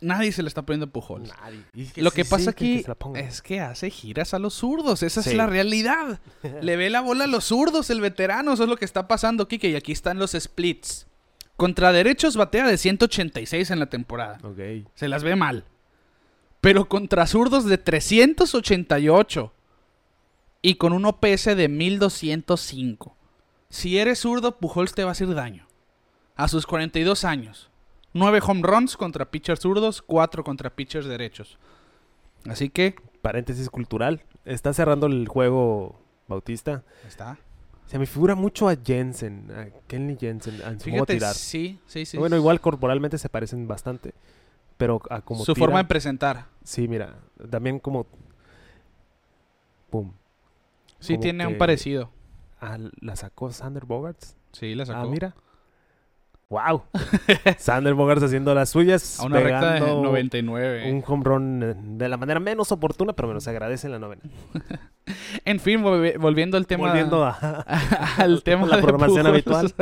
Nadie se le está poniendo Pujols. Nadie. Lo sí que pasa aquí es que hace giras a los zurdos, esa es la realidad. (laughs) Le ve la bola a los zurdos, el veterano, eso es lo que está pasando, Kike. Y aquí están los splits. Contra derechos batea de 186 en la temporada. Ok. Se las ve mal. Pero contra zurdos de 388. Y con un OPS de 1205. Si eres zurdo, Pujols te va a hacer daño. A sus 42 años. 9 home runs contra pitchers zurdos, 4 contra pitchers derechos. Así que, Paréntesis cultural. Está cerrando el juego Bautista. está. Se me figura mucho a Jensen, a Kenley Jensen, en su modo de tirar. sí, sí, sí. bueno, igual corporalmente se parecen bastante. Pero a como Su tira- forma de presentar. Sí, mira. También como... Pum. Sí, Como tiene un parecido. Ah, la sacó Sander Bogarts. Sí, la sacó. Ah, mira. ¡Wow! (laughs) Sander Bogarts haciendo las suyas. A una recta de pegando 99. Un home run eh, de la manera menos oportuna, pero menos agradece en la novena. (laughs) En fin, volvi- volviendo al tema. Volviendo a, (laughs) al tema la de programación habitual.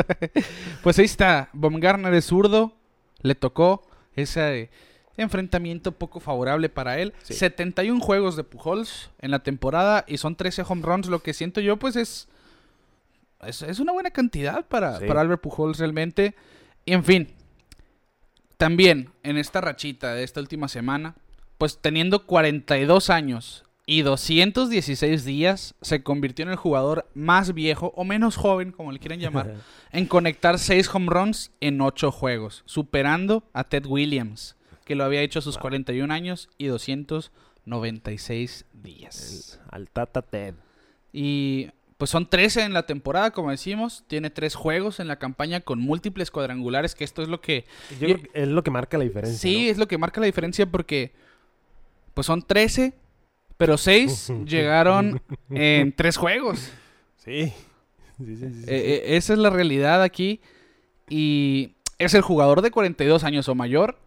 pues ahí está. Baumgartner es zurdo. Le tocó ese enfrentamiento poco favorable para él. Sí. 71 juegos de Pujols en la temporada y son 13 home runs. Lo que siento yo, pues es. Es, es una buena cantidad para, Sí. para Albert Pujols realmente. Y en fin. También en esta rachita de esta última semana, pues teniendo 42 años y 216 días, se convirtió en el jugador más viejo o menos joven, como le quieran llamar, (laughs) en conectar 6 home runs en 8 juegos, superando a Ted Williams, que lo había hecho a sus Wow. 41 años y 296 días. Al Tata Ted. Y pues son 13 en la temporada, como decimos, tiene 3 juegos en la campaña con múltiples cuadrangulares, que esto es lo que Yo es lo que marca la diferencia. Sí, ¿no? es lo que marca la diferencia porque pues son 13, pero 6 (laughs) llegaron (laughs) en 3 juegos. Sí. Sí, sí, sí, sí. Eh, eh, esa es la realidad aquí. Y es el jugador de 42 años o mayor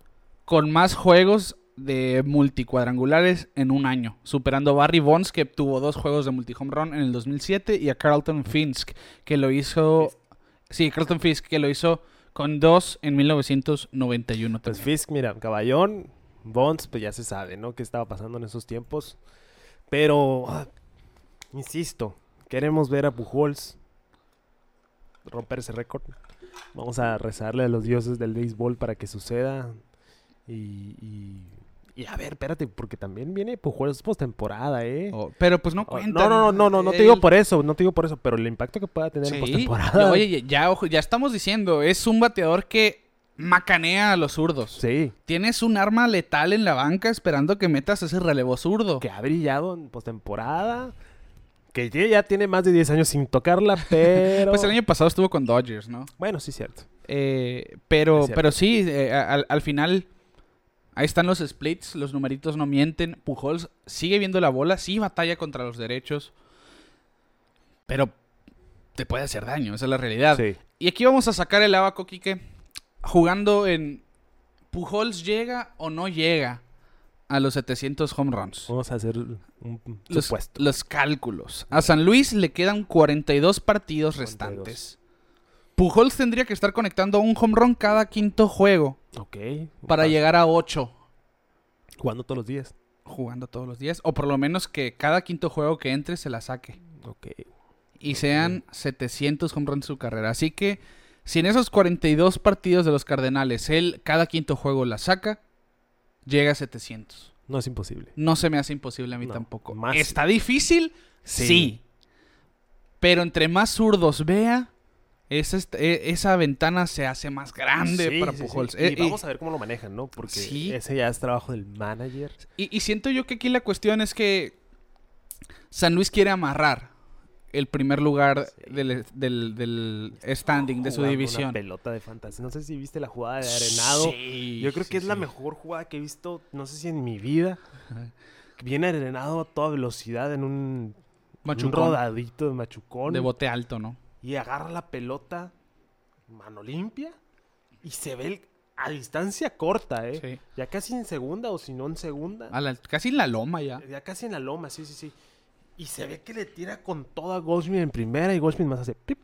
con más juegos de multicuadrangulares en un año, superando a Barry Bonds que tuvo dos juegos de multi home run en el 2007 y a Carlton Fisk que lo hizo Sí, Carlton Fisk que lo hizo con dos en 1991 Pues. Fisk, mira, Caballón, Bonds, pues ya se sabe, ¿no? ¿Qué estaba pasando en esos tiempos? Pero, ah, insisto, queremos ver a Pujols romper ese récord. Vamos a rezarle a los dioses del béisbol para que suceda. Y, y, y a ver, espérate, porque también viene Pujols postemporada, ¿eh? Oh, pero pues no Oh, cuenta. no, no, no, no, no, no te digo por eso, no te digo por eso, pero el impacto que pueda tener en Sí. postemporada. Oye, ya, ojo, ya estamos diciendo, es un bateador que macanea a los zurdos. Sí, Tienes un arma letal en la banca esperando que metas ese relevo zurdo. que ha brillado en postemporada. Que ya tiene más de 10 años sin tocarla, (laughs) pero. Pues el año pasado estuvo con Dodgers, ¿no? Bueno, sí, cierto. Eh, pero, Es cierto. pero sí, eh, al, al final, ahí están los splits, los numeritos no mienten. Pujols sigue viendo la bola, sí batalla contra los derechos, pero te puede hacer daño, esa es la realidad. Sí. Y aquí vamos a sacar el abaco, Quique, jugando en Pujols llega o no llega a los 700 home runs. Vamos a hacer un Los, cálculos. A San Luis le quedan 42 partidos 42. Pujols tendría que estar conectando un home run cada quinto juego Ok. para llegar a 8 Jugando todos los días. jugando todos los días. O por lo menos que cada quinto juego que entre se la saque. Ok. Y sean 700 home runs en su carrera. Así que si en esos 42 partidos de los Cardenales él cada quinto juego la saca, llega a 700. No es imposible. No se me hace imposible a mí No, tampoco. más- ¿Está difícil? Sí. Sí. Pero entre más zurdos vea, esa, est- e- esa ventana se hace más grande Sí, para sí, sí. Pujols. Y Eh, y- vamos a ver cómo lo manejan, ¿no? Porque ese ya es trabajo del manager. Y, y siento yo que aquí la cuestión es que San Luis quiere amarrar el primer lugar Sí. del, del- del standing de su división. Una pelota de fantasía. No sé si viste la jugada de Arenado. Sí, Yo creo sí, que es la mejor jugada que he visto, no sé si en mi vida. Viene Arenado a toda velocidad en un, un rodadito de machucón. de bote alto, ¿no? Y agarra la pelota, mano limpia, y se ve el a distancia corta, ¿eh? Sí. Ya casi en segunda o si no en segunda. A la- casi en la loma ya. Ya casi en la loma, sí, sí, sí. Y se ve que le tira con toda Goldschmidt en primera y Goldschmidt más hace pip.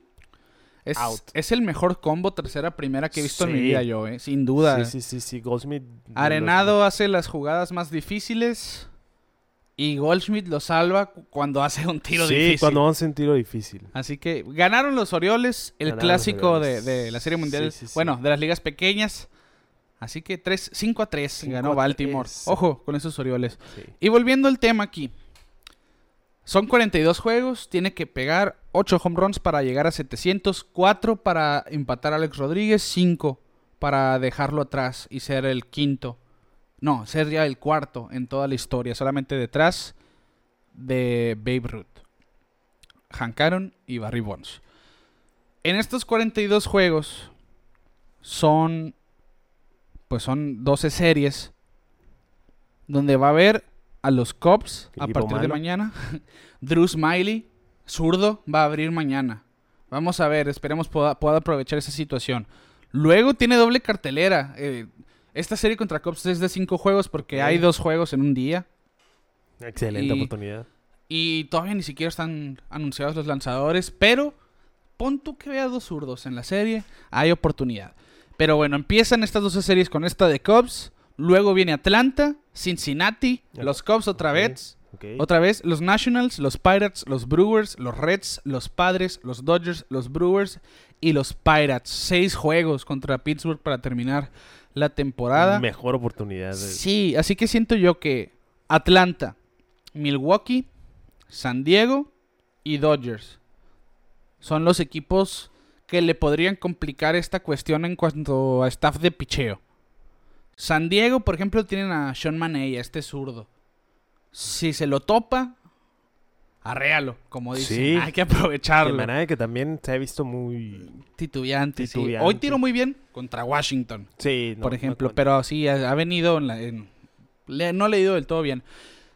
Es, Out. es el mejor combo tercera primera que he visto en mi vida yo, eh. Sin duda. Sí, sí, sí, sí, Goldschmidt. Arenado hace las jugadas más difíciles. Y Goldschmidt lo salva cu- cuando hace un tiro sí, difícil. cuando hace un tiro difícil. Así que ganaron los Orioles, el Ganaron clásico de, Orioles. de la Serie Mundial. Sí, sí, sí. Bueno, de las ligas pequeñas. Así que 3, 5 a 3 Cinco ganó a Baltimore. tres. Ojo con esos Orioles. Sí. Y volviendo al tema aquí. Son 42 juegos, tiene que pegar 8 home runs para llegar a 700, 4 para empatar a Alex Rodríguez, 5 para dejarlo atrás y ser el quinto. No, ser ya el cuarto en toda la historia, solamente detrás de Babe Ruth, Hank Aaron y Barry Bonds. En estos 42 juegos son pues son 12 series donde va a haber a los Cubs a partir de mañana. (laughs) Drew Smiley, zurdo, va a abrir mañana. Vamos a ver, esperemos pueda, pueda aprovechar esa situación. Luego tiene doble cartelera. eh, esta serie contra Cubs es de 5 juegos porque hay dos juegos en un día. Excelente Y- oportunidad. Y todavía ni siquiera están anunciados los lanzadores, pero pon tú que vea dos zurdos en la serie, hay oportunidad. Pero bueno, empiezan estas 12 series con esta de Cubs, luego viene Atlanta, Cincinnati, los Cubs otra vez, otra vez los Nationals, los Pirates, los Brewers, los Reds, los Padres, los Dodgers, los Brewers y los Pirates. Seis juegos contra Pittsburgh para terminar la temporada. Mejor oportunidad. de- Sí, así que siento yo que Atlanta, Milwaukee, San Diego y Dodgers son los equipos que le podrían complicar esta cuestión en cuanto a staff de picheo. San Diego, por ejemplo, tienen a Sean Maney, a este zurdo. Si se lo topa, arréalo, como dicen. Sí. Hay que aprovecharlo. Manade, que también se ha visto muy. Titubeante, sí. Titubeante. Hoy tiró muy bien contra Washington Sí, no, por ejemplo. pero sí, ha, venido en la- en- le- no le ha ido del todo bien.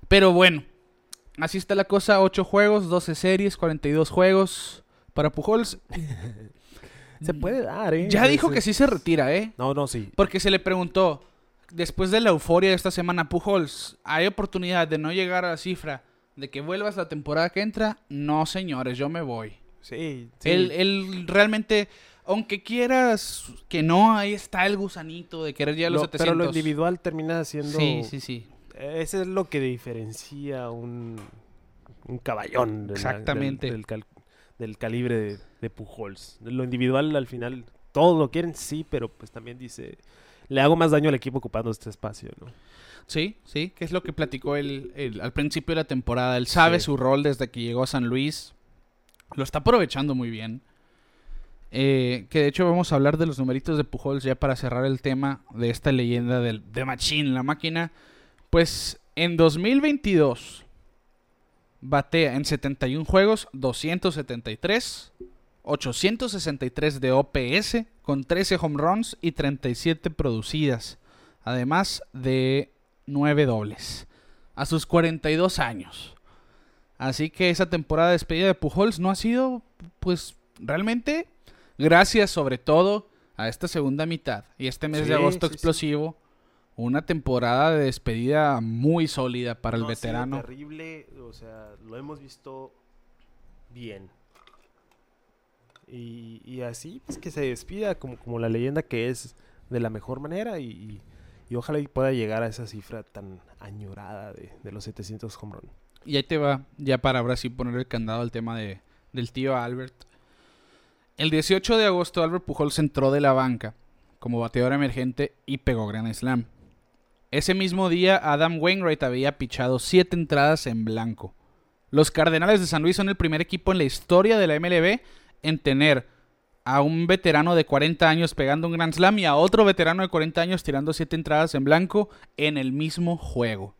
Pero bueno, así está la cosa. 8 juegos, 12 series, 42 juegos para Pujols. (laughs) Se puede dar, ¿eh? Ya dijo que sí se retira, ¿eh? No, no, sí. Porque se le preguntó, después de la euforia de esta semana, Pujols, ¿hay oportunidad de no llegar a la cifra de que vuelvas la temporada que entra? No, señores, yo me voy. Sí, sí. Él, él realmente, aunque quieras que no, ahí está el gusanito de querer llegar a los Lo- 700. pero lo individual termina siendo. Sí, sí, sí. Eso es lo que diferencia un, un caballón. de la- Exactamente. del, del cal- del calibre de, de Pujols. Lo individual al final, todos lo quieren, sí, pero pues también dice. Le hago más daño al equipo ocupando este espacio, ¿no? Sí, sí, que es lo que platicó él, él al principio de la temporada. Él sabe Sí. su rol desde que llegó a San Luis. Lo está aprovechando muy bien. Eh, que de hecho vamos a hablar de los numeritos de Pujols ya para cerrar el tema de esta leyenda del, de Machine, la máquina. Pues en 2022 batea en 71 juegos 273, 863 de OPS con 13 home runs y 37 producidas, además de 9 dobles a sus 42 años. Así que esa temporada de despedida de Pujols no ha sido, pues, realmente gracias sobre todo a esta segunda mitad y este mes Sí, de agosto sí, sí. explosivo. Una temporada de despedida muy sólida para el No veterano. terrible, o sea, lo hemos visto bien. Y, y así, pues que se despida como, como la leyenda que es de la mejor manera y, y- y ojalá y pueda llegar a esa cifra tan añorada de, de los 700 home run. Y ahí te va, ya para ahora sí poner el candado al tema de, del tío Albert. El 18 de agosto Albert Pujols entró de la banca como bateador emergente y pegó Grand Slam. Ese mismo día Adam Wainwright había pichado 7 entradas en blanco. Los Cardenales de San Luis son el primer equipo en la historia de la MLB en tener a un veterano de 40 años pegando un Grand Slam y a otro veterano de 40 años tirando 7 entradas en blanco en el mismo juego.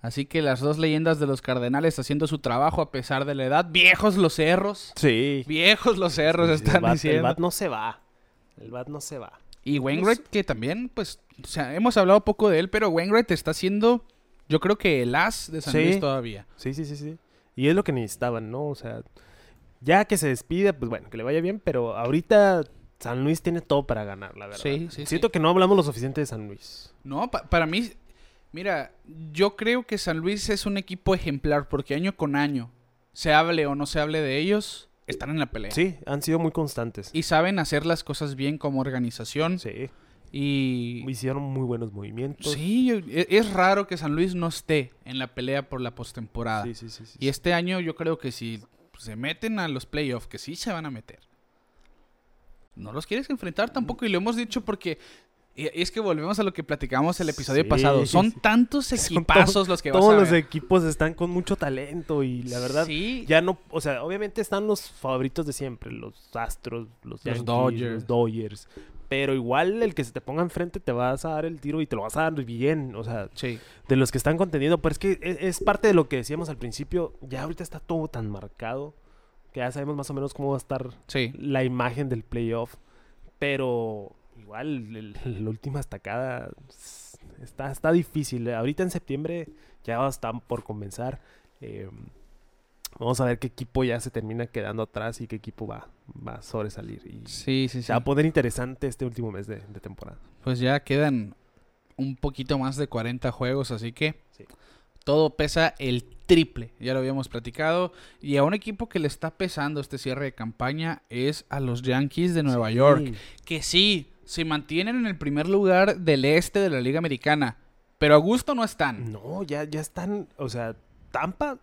Así que las dos leyendas de los Cardenales haciendo su trabajo a pesar de la edad. Viejos los cerros. Sí. Viejos los cerros están el, bat, el diciendo. bat no se va. El bat no se va. Y Wainwright, que también, pues, o sea, hemos hablado poco de él, pero Wainwright está siendo, yo creo que el as de San Sí. Luis todavía. Sí, sí, sí, sí. Y es lo que necesitaban, ¿no? O sea, ya que se despide, pues bueno, que le vaya bien, pero ahorita San Luis tiene todo para ganar, la verdad. Sí, sí, Siento sí. que no hablamos lo suficiente de San Luis. No, pa- para mí, mira, yo creo que San Luis es un equipo ejemplar porque año con año, se hable o no se hable de ellos, están en la pelea. Sí, han sido muy constantes. Y saben hacer las cosas bien como organización. Sí, Y hicieron muy buenos movimientos. sí, e- es raro que San Luis no esté en la pelea por la postemporada. sí, sí, sí, sí, Y este año yo creo que si se meten a los playoffs, que sí se van a meter, no los quieres enfrentar tampoco. Y lo hemos dicho porque y- es que volvemos a lo que platicamos el episodio Sí, pasado. Son sí. tantos (laughs) Son equipazos los que vas Todos a los ver. equipos están con mucho talento y la verdad Sí. ya no, o sea, obviamente están los favoritos de siempre, los Astros, los, Los Yankees, Dodgers. los Dodgers, pero igual el que se te ponga enfrente te vas a dar el tiro y te lo vas a dar bien, o sea, Sí. de los que están contendiendo, pero es que es, es parte de lo que decíamos al principio, ya ahorita está todo tan marcado que ya sabemos más o menos cómo va a estar Sí. la imagen del playoff, pero igual la última estacada está, está difícil. Ahorita en septiembre ya están por comenzar. eh, vamos a ver qué equipo ya se termina quedando atrás y qué equipo va, va a sobresalir. Y Sí, sí, sí. se va a poner interesante este último mes de, de temporada. Pues ya quedan un poquito más de 40 juegos, así que Sí. todo pesa el triple. Ya lo habíamos platicado. Y a un equipo que le está pesando este cierre de campaña es a los Yankees de Nueva York. Que sí, se mantienen en el primer lugar del este de la Liga Americana. Pero a gusto no están. No, ya, ya están, o sea, Tampa,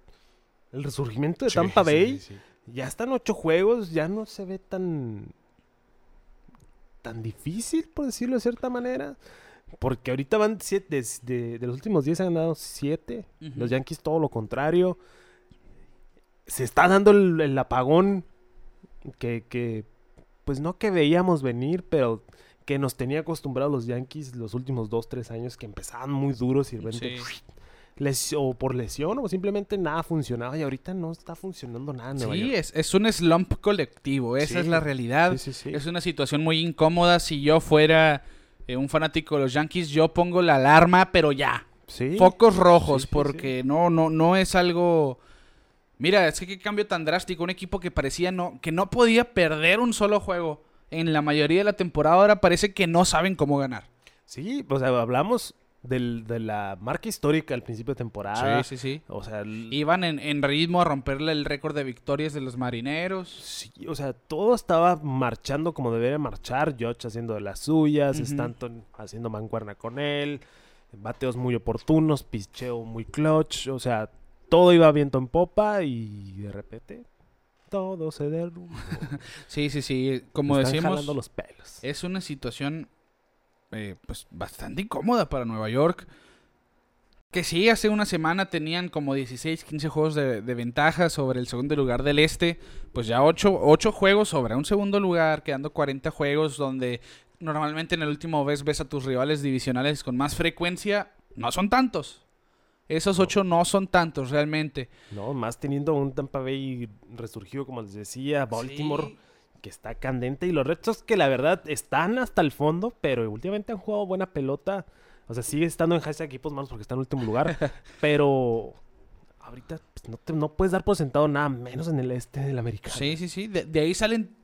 el resurgimiento de Sí, Tampa Bay. sí, sí. Ya están ocho juegos, ya no se ve tan. tan difícil, por decirlo de cierta manera. Porque ahorita van siete, de, de- de los últimos 10 han ganado siete. Los Yankees todo lo contrario. Se está dando el, el apagón que, que, pues no que veíamos venir, pero que nos tenía acostumbrados los Yankees los últimos dos, tres años que empezaban muy duros y de repente Sí. Les- o por lesión o simplemente nada funcionaba y ahorita no está funcionando nada en Nueva Sí, York. es, es un slump colectivo. Esa Sí. es la realidad. Sí, sí, sí. Es una situación muy incómoda. Si yo fuera eh, un fanático de los Yankees, yo pongo la alarma, pero ya. Focos rojos, porque no, no, no es algo. Mira, es que qué cambio tan drástico. Un equipo que parecía no, que no podía perder un solo juego en la mayoría de la temporada, ahora parece que no saben cómo ganar. Sí, o sea, hablamos del- de la marca histórica al principio de temporada. sí, sí. O sea, el- Iban en, en ritmo a romperle el récord de victorias de los marineros. sí, o sea, todo estaba marchando como debería marchar. George haciendo de las suyas. Stanton haciendo mancuerna con él, bateos muy oportunos, picheo muy clutch. O sea, todo iba viento en popa y de repente todo se derrumbó. (laughs) Sí, sí, sí. Como están decimos, jalando los pelos. es una situación eh, pues bastante incómoda para Nueva York. Que sí, hace una semana tenían como 16, 15 juegos de, de ventaja sobre el segundo lugar del este. Pues ya 8, juegos sobre un segundo lugar, quedando 40 juegos donde normalmente en el último vez ves a tus rivales divisionales con más frecuencia. No son tantos. Esos. 8 no son tantos realmente. No, más teniendo un Tampa Bay resurgido, como les decía, Baltimore, Sí. Que está candente, y los Red Sox que la verdad están hasta el fondo, pero últimamente han jugado buena pelota. O sea, sigue estando en hashtag equipos malos porque está en último lugar, (laughs) pero ahorita pues, no, te- no puedes dar por sentado nada menos en el este del americano. Sí, sí, sí. De, de ahí salen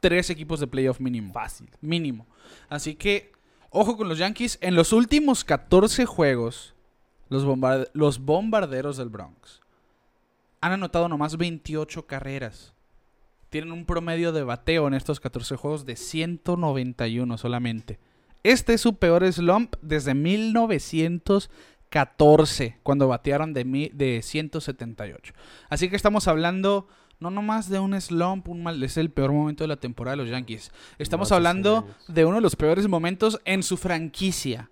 tres equipos de playoff mínimo. Fácil. Mínimo. Así que, ojo con los Yankees. En los últimos 14 juegos, los, los bombarderos del Bronx han anotado nomás 28 carreras. Tienen un promedio de bateo en estos 14 juegos de 191 solamente. Este es su peor slump desde 1914, cuando batearon de, mi- de 178. Así que estamos hablando no nomás de un slump, un mal, es el peor momento de la temporada de los Yankees. Estamos hablando 100 años. de uno de los peores momentos en su franquicia.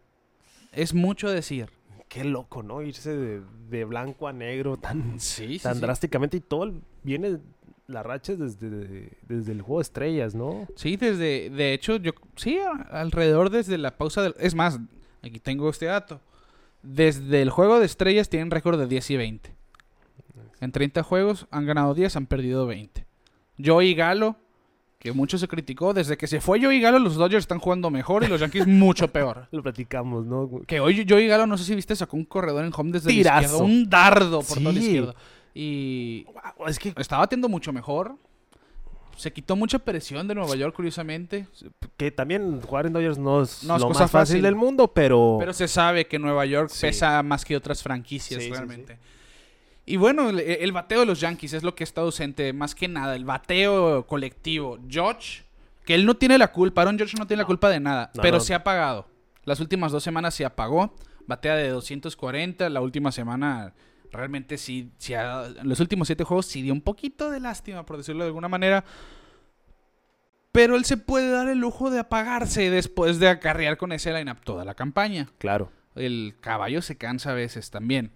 Es mucho decir. Qué loco, ¿no? Irse de, de blanco a negro tan, Sí, tan drásticamente y todo el- viene la racha desde, desde el juego de estrellas, ¿no? Sí, desde, de hecho, yo, sí, alrededor desde la pausa del, es más, aquí tengo este dato. Desde el juego de estrellas tienen récord de 10 y 20. En 30 juegos han ganado 10, han perdido 20. Joey Galo, que mucho se criticó, desde que se fue Joey Galo los Dodgers están jugando mejor y los Yankees (laughs) mucho peor. Lo platicamos, ¿no? Que hoy Joey Galo, no sé si viste, sacó un corredor en home desde la Tirazo. izquierda, un dardo por toda la Sí. izquierda. Y es que estaba batiendo mucho mejor. se quitó mucha presión de Nueva York, curiosamente. Que también jugar en Dodgers no es, No es lo cosa más fácil fácil. del mundo, pero... Pero se sabe que Nueva York Sí. pesa más que otras franquicias, Sí, sí, realmente. Y bueno, el, el bateo de los Yankees es lo que está ausente, más que nada. El bateo colectivo. George, que él no tiene la culpa. Aaron George no tiene la culpa de nada, No, pero no. se ha apagado. Las últimas dos semanas se apagó. Batea de 240. La última semana realmente sí, sí ha- en los últimos siete juegos sí dio un poquito de lástima, por decirlo de alguna manera. Pero él se puede dar el lujo de apagarse después de acarrear con ese lineup toda la campaña. Claro. El caballo se cansa a veces también.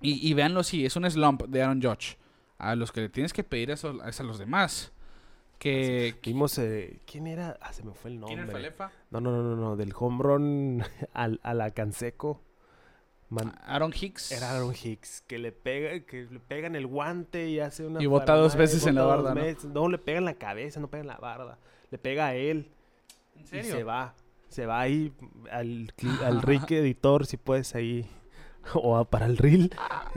Y, y véanlo así, es un slump de Aaron Judge. A los que le tienes que pedir eso es a los demás. Que... Vimos... eh, ¿Quién era? Ah, se me fue el ¿Quién nombre. era el Falefa? No, no, no, no, no. Del home run (laughs) al, a la Canseco. Man- Aaron Hicks. Era Aaron Hicks, que le pega, que le pegan el guante y hace una Y bota dos veces en la barda, ¿no? le pega en la cabeza, no pega en la barda. Le pega a él ¿En y serio? se va. Se va ahí al, (laughs) al Rick editor, si puedes ahí. (laughs) O a- para el reel.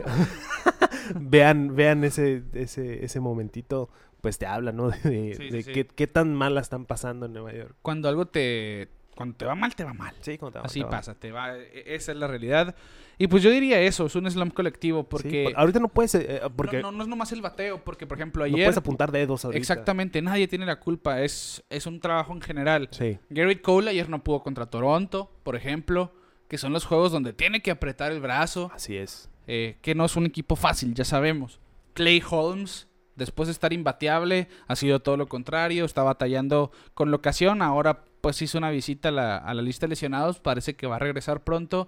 (laughs) vean, vean ese, ese, ese momentito. Pues te habla, ¿no? De, Sí, de sí, sí. Qué, qué tan mal la están pasando en Nueva York. Cuando algo te... Cuando te va mal, te va mal. Sí, como te va, Así te va. pasa, te va... e- Esa es la realidad. Y pues yo diría eso, es un slump colectivo porque... por- ahorita no puedes, eh, eh, porque no, no, no es nomás el bateo, porque por ejemplo no ayer... puedes apuntar dedos ahorita. exactamente, nadie tiene la culpa, es, es un trabajo en general. Sí. Garrett Cole ayer no pudo contra Toronto, por ejemplo, que son los juegos donde tiene que apretar el brazo, Así es. eh, que no es un equipo fácil, ya sabemos. Clay Holmes, después de estar imbateable, ha sido todo lo contrario, está batallando con la ocasión, ahora pues hizo una visita a la, a la lista de lesionados, parece que va a regresar pronto.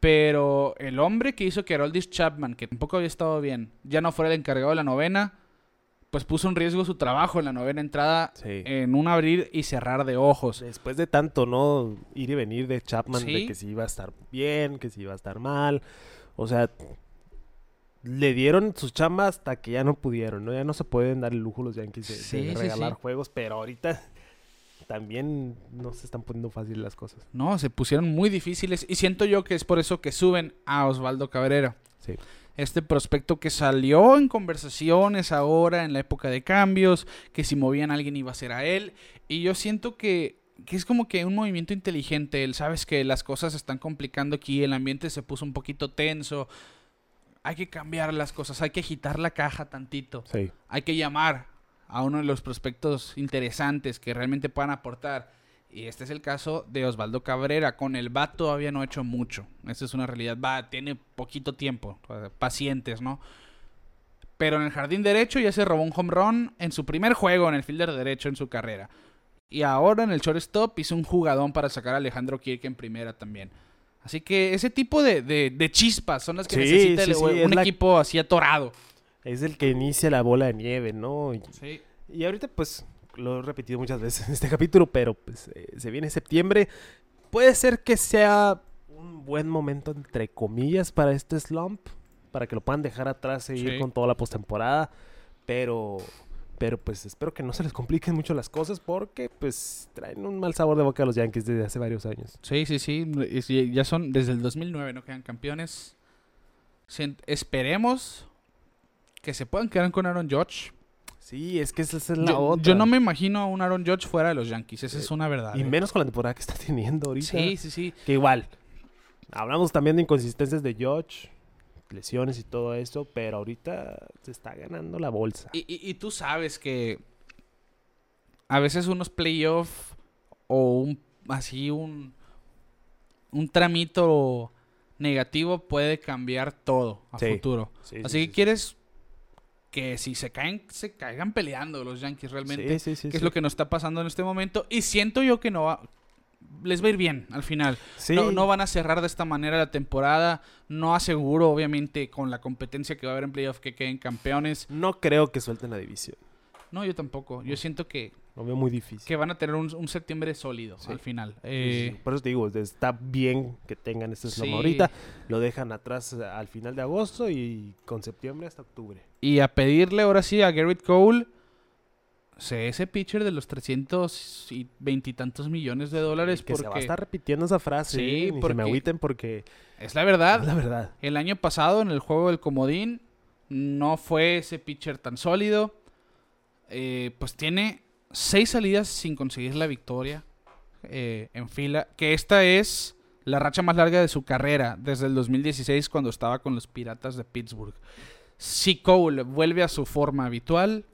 Pero el hombre que hizo que Haroldis Chapman, que tampoco había estado bien, ya no fuera el encargado de la novena, pues puso en riesgo su trabajo en la novena entrada Sí. en un abrir y cerrar de ojos. Después de tanto, ¿no? Ir y venir de Chapman, de que si iba a estar bien, que si iba a estar mal. O sea, le dieron sus chambas hasta que ya no pudieron, ¿no? Ya no se pueden dar el lujo los Yankees de, de Sí, sí, regalar sí. juegos, pero ahorita también no se están poniendo fácil las cosas. No, se pusieron muy difíciles y siento yo que es por eso que suben a Osvaldo Cabrera. Sí. Este prospecto que salió en conversaciones ahora en la época de cambios, que si movían a alguien iba a ser a él. Y yo siento que, que es como que un movimiento inteligente. Él sabes que las cosas se están complicando aquí, el ambiente se puso un poquito tenso. Hay que cambiar las cosas, hay que agitar la caja tantito. Sí. hay que llamar a uno de los prospectos interesantes que realmente puedan aportar. Y este es el caso de Osvaldo Cabrera. Con el BAT todavía no ha hecho mucho. Esa es una realidad. Va, tiene poquito tiempo. Pacientes, ¿no? Pero en el jardín derecho ya se robó un home run en su primer juego en el fielder derecho en su carrera. Y ahora en el shortstop hizo un jugadón para sacar a Alejandro Kirk en primera también. Así que ese tipo de, de- de chispas son las que Sí, necesita sí, el- sí, un la- equipo así atorado. Es el que inicia la bola de nieve, ¿no? Y, Sí. y ahorita, pues, lo he repetido muchas veces (laughs) en este capítulo, pero pues eh, se viene septiembre. Puede ser que sea un buen momento, entre comillas, para este slump, para que lo puedan dejar atrás e ir Sí. con toda la postemporada. Pero, pero pues espero que no se les compliquen mucho las cosas porque pues traen un mal sabor de boca a los Yankees desde hace varios años. Sí, sí, sí. Ya son desde el 2009, ¿no? Quedan campeones. Esperemos que se puedan quedar con Aaron Judge. Sí, es que esa es la Yo, otra. yo no me imagino a un Aaron Judge fuera de los Yankees. Esa Eh, es una verdad. Y ¿eh? menos con la temporada que está teniendo ahorita. Sí, sí, sí. Que igual, hablamos también de inconsistencias de George, lesiones y todo eso, pero ahorita se está ganando la bolsa. Y, y- y tú sabes que a veces unos playoffs o un así un un tramito negativo puede cambiar todo a Sí. futuro. Sí, Así sí, que quieres que si se caen, se caigan peleando los Yankees realmente. Sí, sí, sí, que es lo que nos está pasando en este momento. Y siento yo que no va. Les va a ir bien al final. Sí, No, no van a cerrar de esta manera la temporada. No aseguro, obviamente, con la competencia que va a haber en playoff que queden campeones. no creo que suelten la división. No, yo tampoco. Yo siento que, Lo veo muy difícil. que van a tener un, un septiembre sólido Sí. al final. Sí, Eh, sí, Por eso te digo, está bien que tengan este Sí. ahorita. Lo dejan atrás eh, al final de agosto y con septiembre hasta octubre. Y a pedirle ahora sí a Garrett Cole. Sé ese pitcher de los 300 y veintitantos millones de dólares. que se va a porque estar repitiendo esa frase. Sí, ¿eh? Se porque- me agüiten porque es la verdad. es la verdad. El año pasado en el juego del Comodín no fue ese pitcher tan sólido. eh, pues tiene seis salidas sin conseguir la victoria eh, en fila. Que esta es la racha más larga de su carrera desde el 2016 cuando estaba con los Piratas de Pittsburgh. Si Cole vuelve a su forma habitual,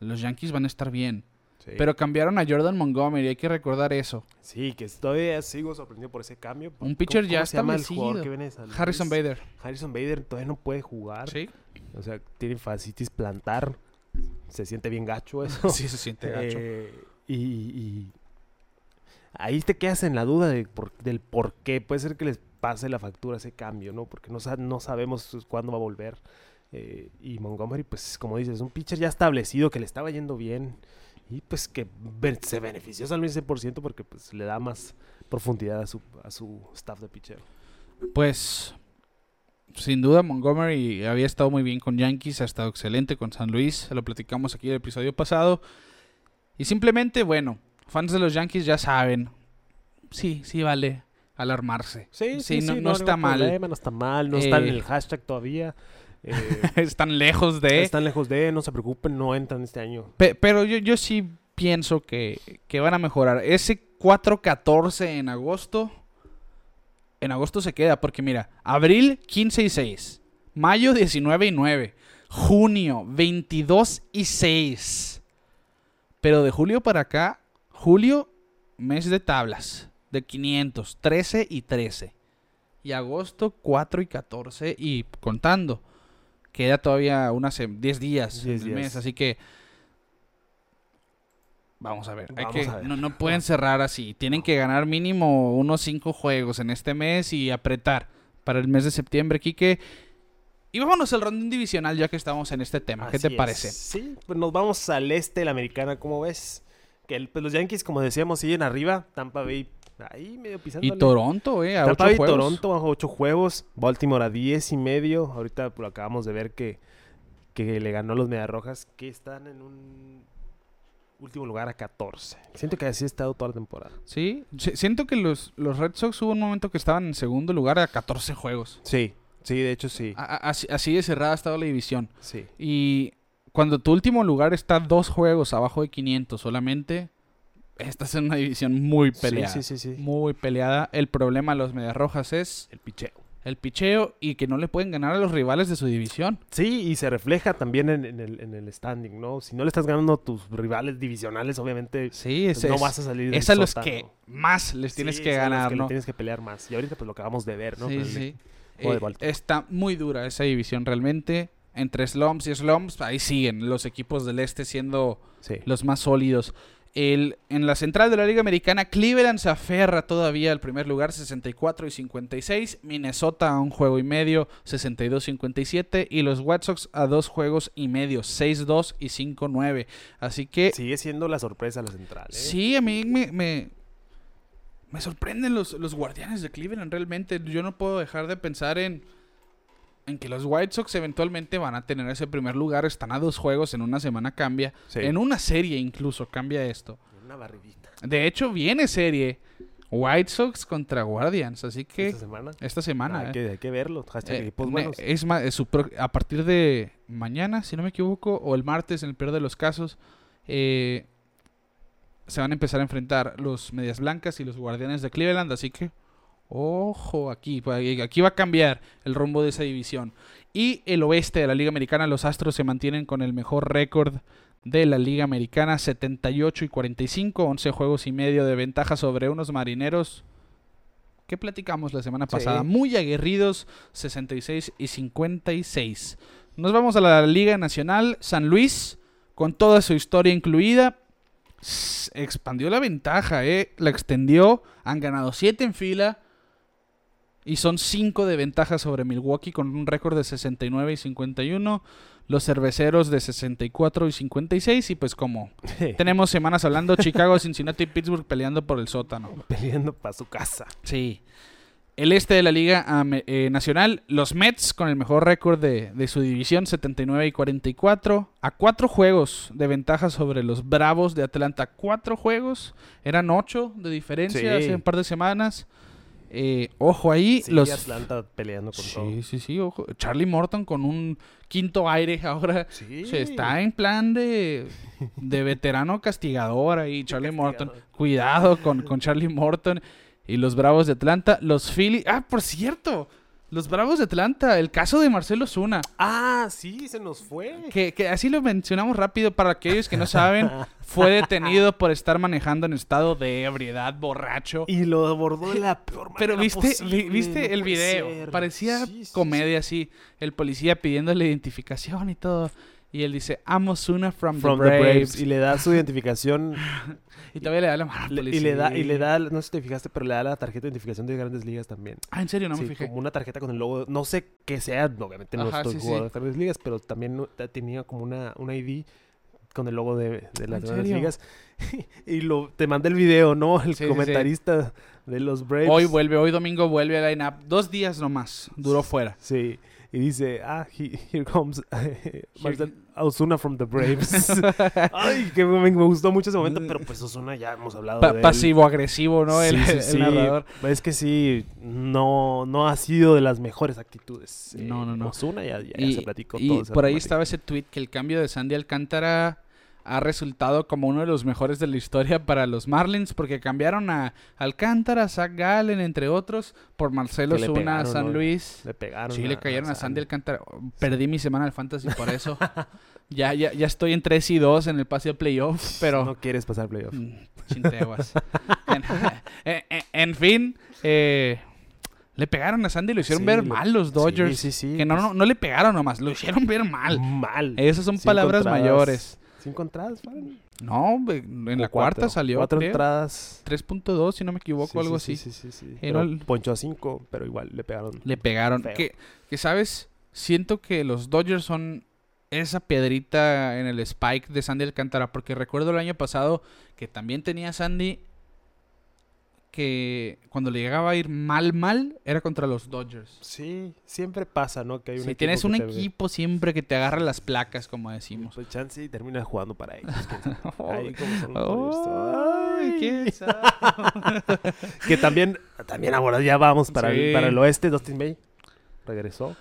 los Yankees van a estar bien. Sí. Pero cambiaron a Jordan Montgomery, hay que recordar eso. Sí, que todavía sigo sorprendido por ese cambio. Un pitcher ¿Cómo- ya Luis? Harrison Bader. Harrison Bader todavía no puede jugar. Sí, O sea, tiene fascitis plantar. Se siente bien gacho (laughs) eso. sí se siente gacho. Eh, y, y ahí te quedas en la duda de por- del por qué. Puede ser que les pase la factura ese cambio, ¿no? Porque no, no sabemos cuándo va a volver. Eh, y Montgomery, pues como dices, un pitcher ya establecido que le estaba yendo bien. Y pues que se benefició Luis 100% porque pues le da más profundidad a su, a su staff de pitcher. Pues sin duda Montgomery había estado muy bien con Yankees, ha estado excelente con San Luis, lo platicamos aquí en el episodio pasado. Y simplemente, bueno, fans de los Yankees ya saben, sí, sí vale alarmarse. Sí, no- no está ningún mal. no está mal, no Eh, en el hashtag todavía. (laughs) eh, Están lejos de... Están lejos de, no se preocupen, no entran este año. Pe- pero yo, yo sí pienso que, que van a mejorar. Ese 4-14 en agosto, en agosto se queda, porque mira, abril 15 y 6, mayo 19 y 9, junio 22 y 6. Pero de julio para acá, julio, mes de tablas, de 500, 13 y 13. Y agosto 4 y 14 y contando. Queda todavía unas sem- 10 días 10 en el días. mes, así que vamos a ver. hay Vamos que- a ver. No, no pueden cerrar así. Tienen que ganar mínimo unos 5 juegos en este mes y apretar para el mes de septiembre, Quique. Y vámonos al rondín divisional ya que estamos en este tema. ¿Qué te es. parece? Sí, pues nos vamos al este de la americana, ¿cómo ves? Que el- pues los Yankees, como decíamos, siguen arriba. Tampa Bay ahí medio pisando. Y Toronto, eh, a Tampa 8 Bay, juegos. Toronto bajo 8 juegos. Baltimore a 10 y medio. Ahorita pues, lo acabamos de ver que, que le ganó a los Mediarrojas, que están en un último lugar a 14. Siento que así ha estado toda la temporada. Sí, si- siento que los, los Red Sox hubo un momento que estaban en segundo lugar a 14 juegos. Sí, sí, de hecho sí. A- a- así, así de cerrada ha estado la división. Sí. Y cuando tu último lugar está dos juegos abajo de 500 solamente, estás en una división muy peleada. Sí, sí, sí, sí. Muy peleada. El problema de los Medias Rojas es El picheo. El picheo y que no le pueden ganar a los rivales de su división. Sí, y se refleja también en, en el, en el standing, ¿no? Si no le estás ganando a tus rivales divisionales, obviamente Sí, pues, no es, vas a salir es a los sótano. que más les tienes Sí, que ganar, que ¿no? tienes que pelear más. Y ahorita pues lo acabamos de ver, ¿no? Sí, Eh, está muy dura esa división realmente. Entre slumps y slumps, ahí siguen los equipos del este siendo Sí. los más sólidos. El, en la central de la Liga Americana, Cleveland se aferra todavía al primer lugar, 64 y 56. Minnesota a un juego y medio, 62-57. Y los White Sox a dos juegos y medio, 6-2 y 5-9. Así que Sigue siendo la sorpresa la central, ¿eh? Sí, a mí me, me, me sorprenden los, los guardianes de Cleveland realmente. Yo no puedo dejar de pensar en, en que los White Sox eventualmente van a tener ese primer lugar. Están a dos juegos, en una semana cambia. Sí. En una serie incluso cambia esto. Una barridita. De hecho, viene serie White Sox contra Guardians. Así que Esta semana. esta semana... hay, eh, que, hay que verlo. Hashtag eh, equipos ne- buenos. es más, es su pro- a partir de mañana, si no me equivoco, o el martes, en el peor de los casos, eh, se van a empezar a enfrentar los Medias Blancas y los Guardianes de Cleveland. Así que, ojo, aquí, pa- aquí va a cambiar el rumbo de esa división. Y el oeste de la Liga Americana, los Astros se mantienen con el mejor récord de la Liga Americana, 78 y 45, 11 juegos y medio de ventaja sobre unos marineros que platicamos la semana Sí. pasada. Muy aguerridos, 66 y 56. Nos vamos a la Liga Nacional. San Luis, con toda su historia incluida, expandió la ventaja, ¿eh? la extendió. Han ganado 7 en fila. Y son 5 de ventaja sobre Milwaukee con un récord de 69 y 51. Los cerveceros de 64 y 56. Y pues como (laughs) tenemos semanas hablando, Chicago, Cincinnati y Pittsburgh peleando por el sótano. (laughs) Peleando para su casa. Sí. El este de la Liga eh, Nacional, los Mets con el mejor récord de, de su división, 79 y 44. A cuatro juegos de ventaja sobre los Bravos de Atlanta. Cuatro juegos. Eran ocho de diferencia Sí. hace un par de semanas. Eh, ojo ahí, Sí, los... Atlanta peleando con todo. Sí, sí, sí, ojo. Charlie Morton con un quinto aire (laughs) ahora. Sí. Se está en plan de, de veterano castigador ahí, Charlie Morton. Cuidado con, con Charlie Morton y los Bravos de Atlanta. Los Phillies. Ah, por cierto, los Bravos de Atlanta. El caso de Marcelo Zuna. Ah, sí, se nos fue. Que, que así lo mencionamos rápido para aquellos que no saben. Fue detenido por estar manejando en estado de ebriedad, borracho. Y lo abordó de la peor manera Pero viste, posible, viste no el video. ser. Parecía Sí, sí, comedia así. El policía pidiéndole identificación y todo. Y él dice, amo Zuna from, From the, Braves. Y le da su identificación. Y todavía le da la mano al le- policía. y le da, y le da, no sé si te fijaste, pero le da la tarjeta de identificación de grandes ligas también. Ah, en serio, no Sí, me fijé. como una tarjeta con el logo, no sé qué sea, obviamente no Ajá, estoy sí, sí. jugando de grandes ligas, pero también tenía como una, una ID con el logo de, de las ¿En grandes ligas. (laughs) y lo, te mandé el video, ¿no? El Sí, sí, sí. comentarista de los Braves. Hoy vuelve, hoy domingo vuelve a line-up. Dos días nomás. Duró fuera. Sí. Y dice, ah, he- here comes (laughs) Marcel Ozuna from the Braves. (laughs) (laughs) Ay, que me, me gustó mucho ese momento, pero pues Ozuna ya hemos hablado Pa- de. Pasivo-agresivo, ¿no? El, Sí, sí, el sí. narrador. Es que sí, no, no ha sido de las mejores actitudes. eh, No, no, no. Ozuna ya, ya, ya se platicó y todo. por ahí estaba ese tweet que el cambio de Sandy Alcántara ha resultado como uno de los mejores de la historia (laughs) para los Marlins porque cambiaron a Alcántara, Zach Gallen, entre otros, por Marcelo Zuna, pegaron, San. Luis. Le pegaron. Sí, le cayeron a Sandy Sandy. Alcántara. Perdí mi semana del fantasy por eso. (laughs) ya, ya, ya estoy en 3 y 2 en el pase de playoff, (laughs) pero... No quieres pasar playoff. Mm, Chinteguas. en, en- en- fin, eh, le pegaron a Sandy y lo hicieron Sí, ver mal los Dodgers. Sí, sí, sí. Que no, no, no le pegaron nomás, lo hicieron ver mal. Mal. Esas son palabras mayores. ¿Cinco entradas, Fran? No, en la cuarta salió, Cuatro creo. entradas. 3.2, si no me equivoco, Sí, algo sí, así. Sí, sí, sí. no, el- Poncho a cinco, pero igual le pegaron. Le pegaron. Feo. Que, que, ¿sabes? Siento que los Dodgers son esa piedrita en el spike de Sandy Alcántara. Porque recuerdo el año pasado que también tenía Sandy que cuando le llegaba a ir mal, mal, era contra los Dodgers. Sí, siempre pasa, ¿no? Que hay un Si equipo tienes un equipo siempre que te agarra las placas, como decimos. Pues chance y termina jugando para ellos. (laughs) Ahí como son los Ay, (laughs) sabe. que también, también ahora ya vamos para, Sí. el, para el oeste. Dustin May regresó.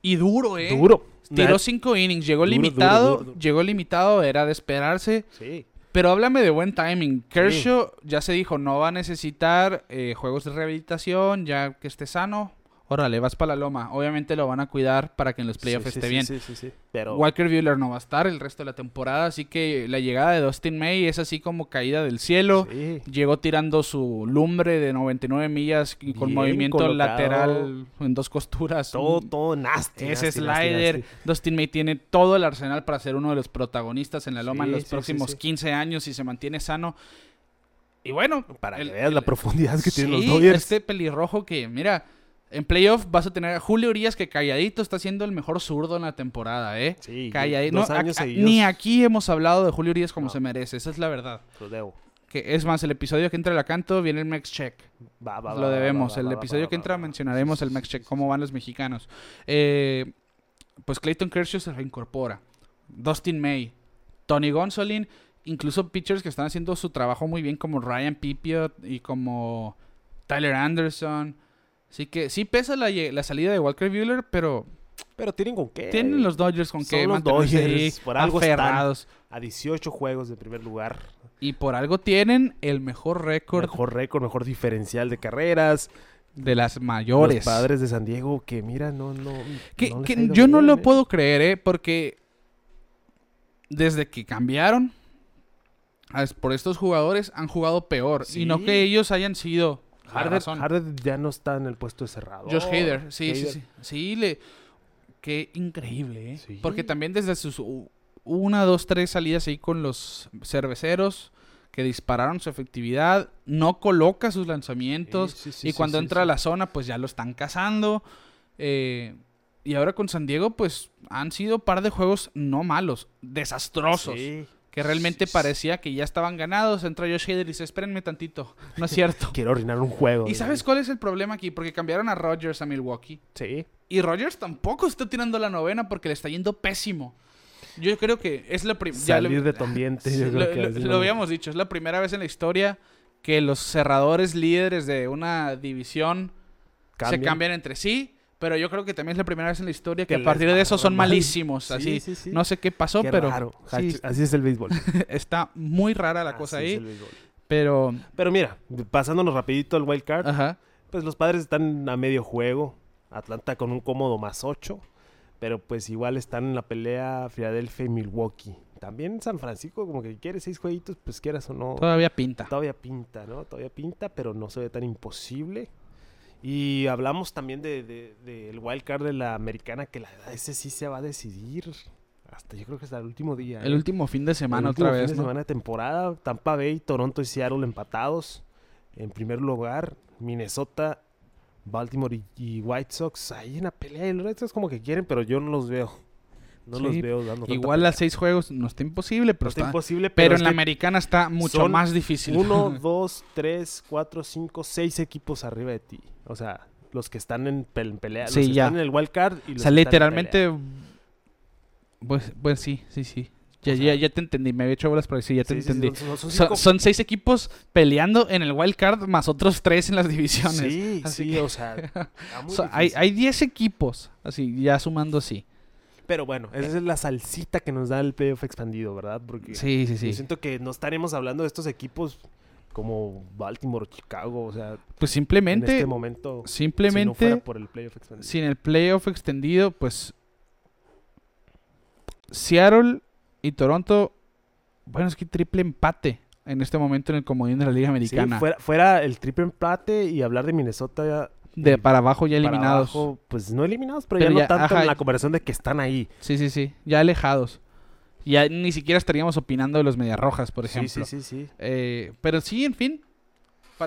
Y duro, ¿eh? Duro. Tiró cinco innings, llegó Duro, limitado, duro, duro. llegó limitado, era de esperarse. Sí. Pero háblame de buen timing. Kershaw ya se dijo, no va a necesitar eh, juegos de rehabilitación, ya que esté sano. Órale, vas para la loma. Obviamente lo van a cuidar para que en los playoffs Sí, esté sí, bien. Sí, sí, sí. Pero Walker Buehler no va a estar el resto de la temporada, así que la llegada de Dustin May es así como caída del cielo. Llegó tirando su lumbre de 99 millas y con Bien movimiento colocado. lateral en dos costuras. todo, todo nasty. ese nasty, slider. nasty. Dustin May tiene todo el arsenal para ser uno de los protagonistas en la loma en los próximos sí. 15 años si se mantiene sano. Y bueno, Para el- que veas la profundidad que tienen los Dodgers. Este pelirrojo que, mira, en playoff vas a tener a Julio Urias que calladito está siendo el mejor zurdo en la temporada, ¿eh? Sí, Calladito. dos No, a- años a- seguidos. ni aquí hemos hablado de Julio Urias como No. se merece, esa es la verdad. Lo debo. Que es más, el episodio que entra la canto viene el Max Check. Va, va, va, Lo debemos. va, el episodio que entra mencionaremos el Max Check, cómo van los mexicanos. Eh, pues Clayton Kershaw se reincorpora. Dustin May, Tony Gonsolin, incluso pitchers que están haciendo su trabajo muy bien como Ryan Pipiot y como Tyler Anderson. Así que sí pesa la, la salida de Walker Buehler, pero Pero tienen con qué. tienen los Dodgers con Son que los Dodgers, por algo aferrados. A 18 juegos de primer lugar. Y por algo tienen el mejor récord Mejor récord, mejor diferencial de carreras. de las mayores. Los padres de San Diego que, mira, no, no. Que, que yo no lo ¿eh? puedo creer, ¿eh? Porque desde que cambiaron por estos jugadores han jugado peor. Y no Sí. que ellos hayan sido Harder. Harder ya no está en el puesto de cerrado. Josh Hader, sí, sí, Hader. sí. Sí, le... Qué increíble, ¿eh? Sí. Porque también desde sus una, dos, tres salidas ahí con los cerveceros que dispararon su efectividad, no coloca sus lanzamientos. Sí, sí, sí, y cuando entra a la zona, pues ya lo están cazando. Eh, y ahora con San Diego, pues han sido par de juegos no malos, desastrosos. Sí. Que realmente parecía que ya estaban ganados. Entra Josh Hader y dice, espérenme tantito. No es (laughs) cierto. Quiero orinar un juego. ¿Y sabes cuál es el problema aquí? Porque cambiaron a Rodgers a Milwaukee. Sí. Y Rodgers tampoco está tirando la novena porque le está yendo pésimo. Yo creo que es la primera... Salir de tu ambiente. yo (laughs) creo lo, que lo- lo habíamos dicho, es la primera vez en la historia que los cerradores líderes de una división se cambian entre sí. Pero yo creo que también es la primera vez en la historia que, Que a partir de eso son mal. malísimos. (laughs) Sí, así, sí, sí. no sé qué pasó, Qué pero raro. sí, Así es el béisbol. (laughs) está muy rara la cosa Así es ahí. Pero, Pero mira, pasándonos rapidito al wild card, ajá. pues los padres están a medio juego. Atlanta con un cómodo más 8. Pero pues igual están en la pelea Philadelphia y Milwaukee. También San Francisco como que quiere seis jueguitos, pues quieras o no. Todavía pinta. Todavía pinta, ¿no? Todavía pinta, pero no se ve tan imposible. Y hablamos también del de, de, del wild card de la americana, que la ese sí se va a decidir hasta yo creo que hasta el último día. El ¿eh? último fin de semana El otra último fin vez, de ¿no? semana de temporada. Tampa Bay, Toronto y Seattle empatados. En primer lugar, Minnesota, Baltimore y, y White Sox ahí en la pelea. Los Red Sox como que quieren, pero yo no los veo. No los veo dando Igual a seis juegos no está imposible, pero, No está está- imposible, pero pero, en la americana está mucho más difícil. Uno, (laughs) dos, tres, cuatro, cinco, seis equipos arriba de ti. O sea, los que están en, pe- en pelea. Sí, los que ya. están en el wild card y o los sea, que están en pelea. literalmente. Pues, pues sí, sí, sí. Ya, O sea- ya, ya te entendí, me había hecho bolas por decir, ya te Sí, sí, sí, entendí. son- son Son, cinco- son seis equipos peleando en el wild card más otros tres en las divisiones. Sí, (laughs) Así sí, que- o sea, (laughs) So, hay, hay 10 equipos, así, ya sumando así. Pero bueno, esa es la salsita que nos da el playoff expandido, ¿verdad? Porque Sí, sí, yo sí. siento que no estaremos hablando de estos equipos como Baltimore Chicago, o sea, Pues en simplemente, este momento, si no simplemente, fuera por el playoff expandido. sin el playoff extendido, pues Seattle y Toronto, bueno, es que triple empate en este momento en el comodín de la Liga Sí, Americana. fuera, fuera el triple empate y hablar de Minnesota ya de para abajo ya eliminados. abajo, pues no eliminados, pero, Pero ya, ya, no tanto ajá. en la conversación de que están ahí. Sí, sí, sí, ya alejados. Ya ni siquiera estaríamos opinando de los Medias Rojas, por Sí, ejemplo. sí, sí, sí. Eh, pero sí, en fin,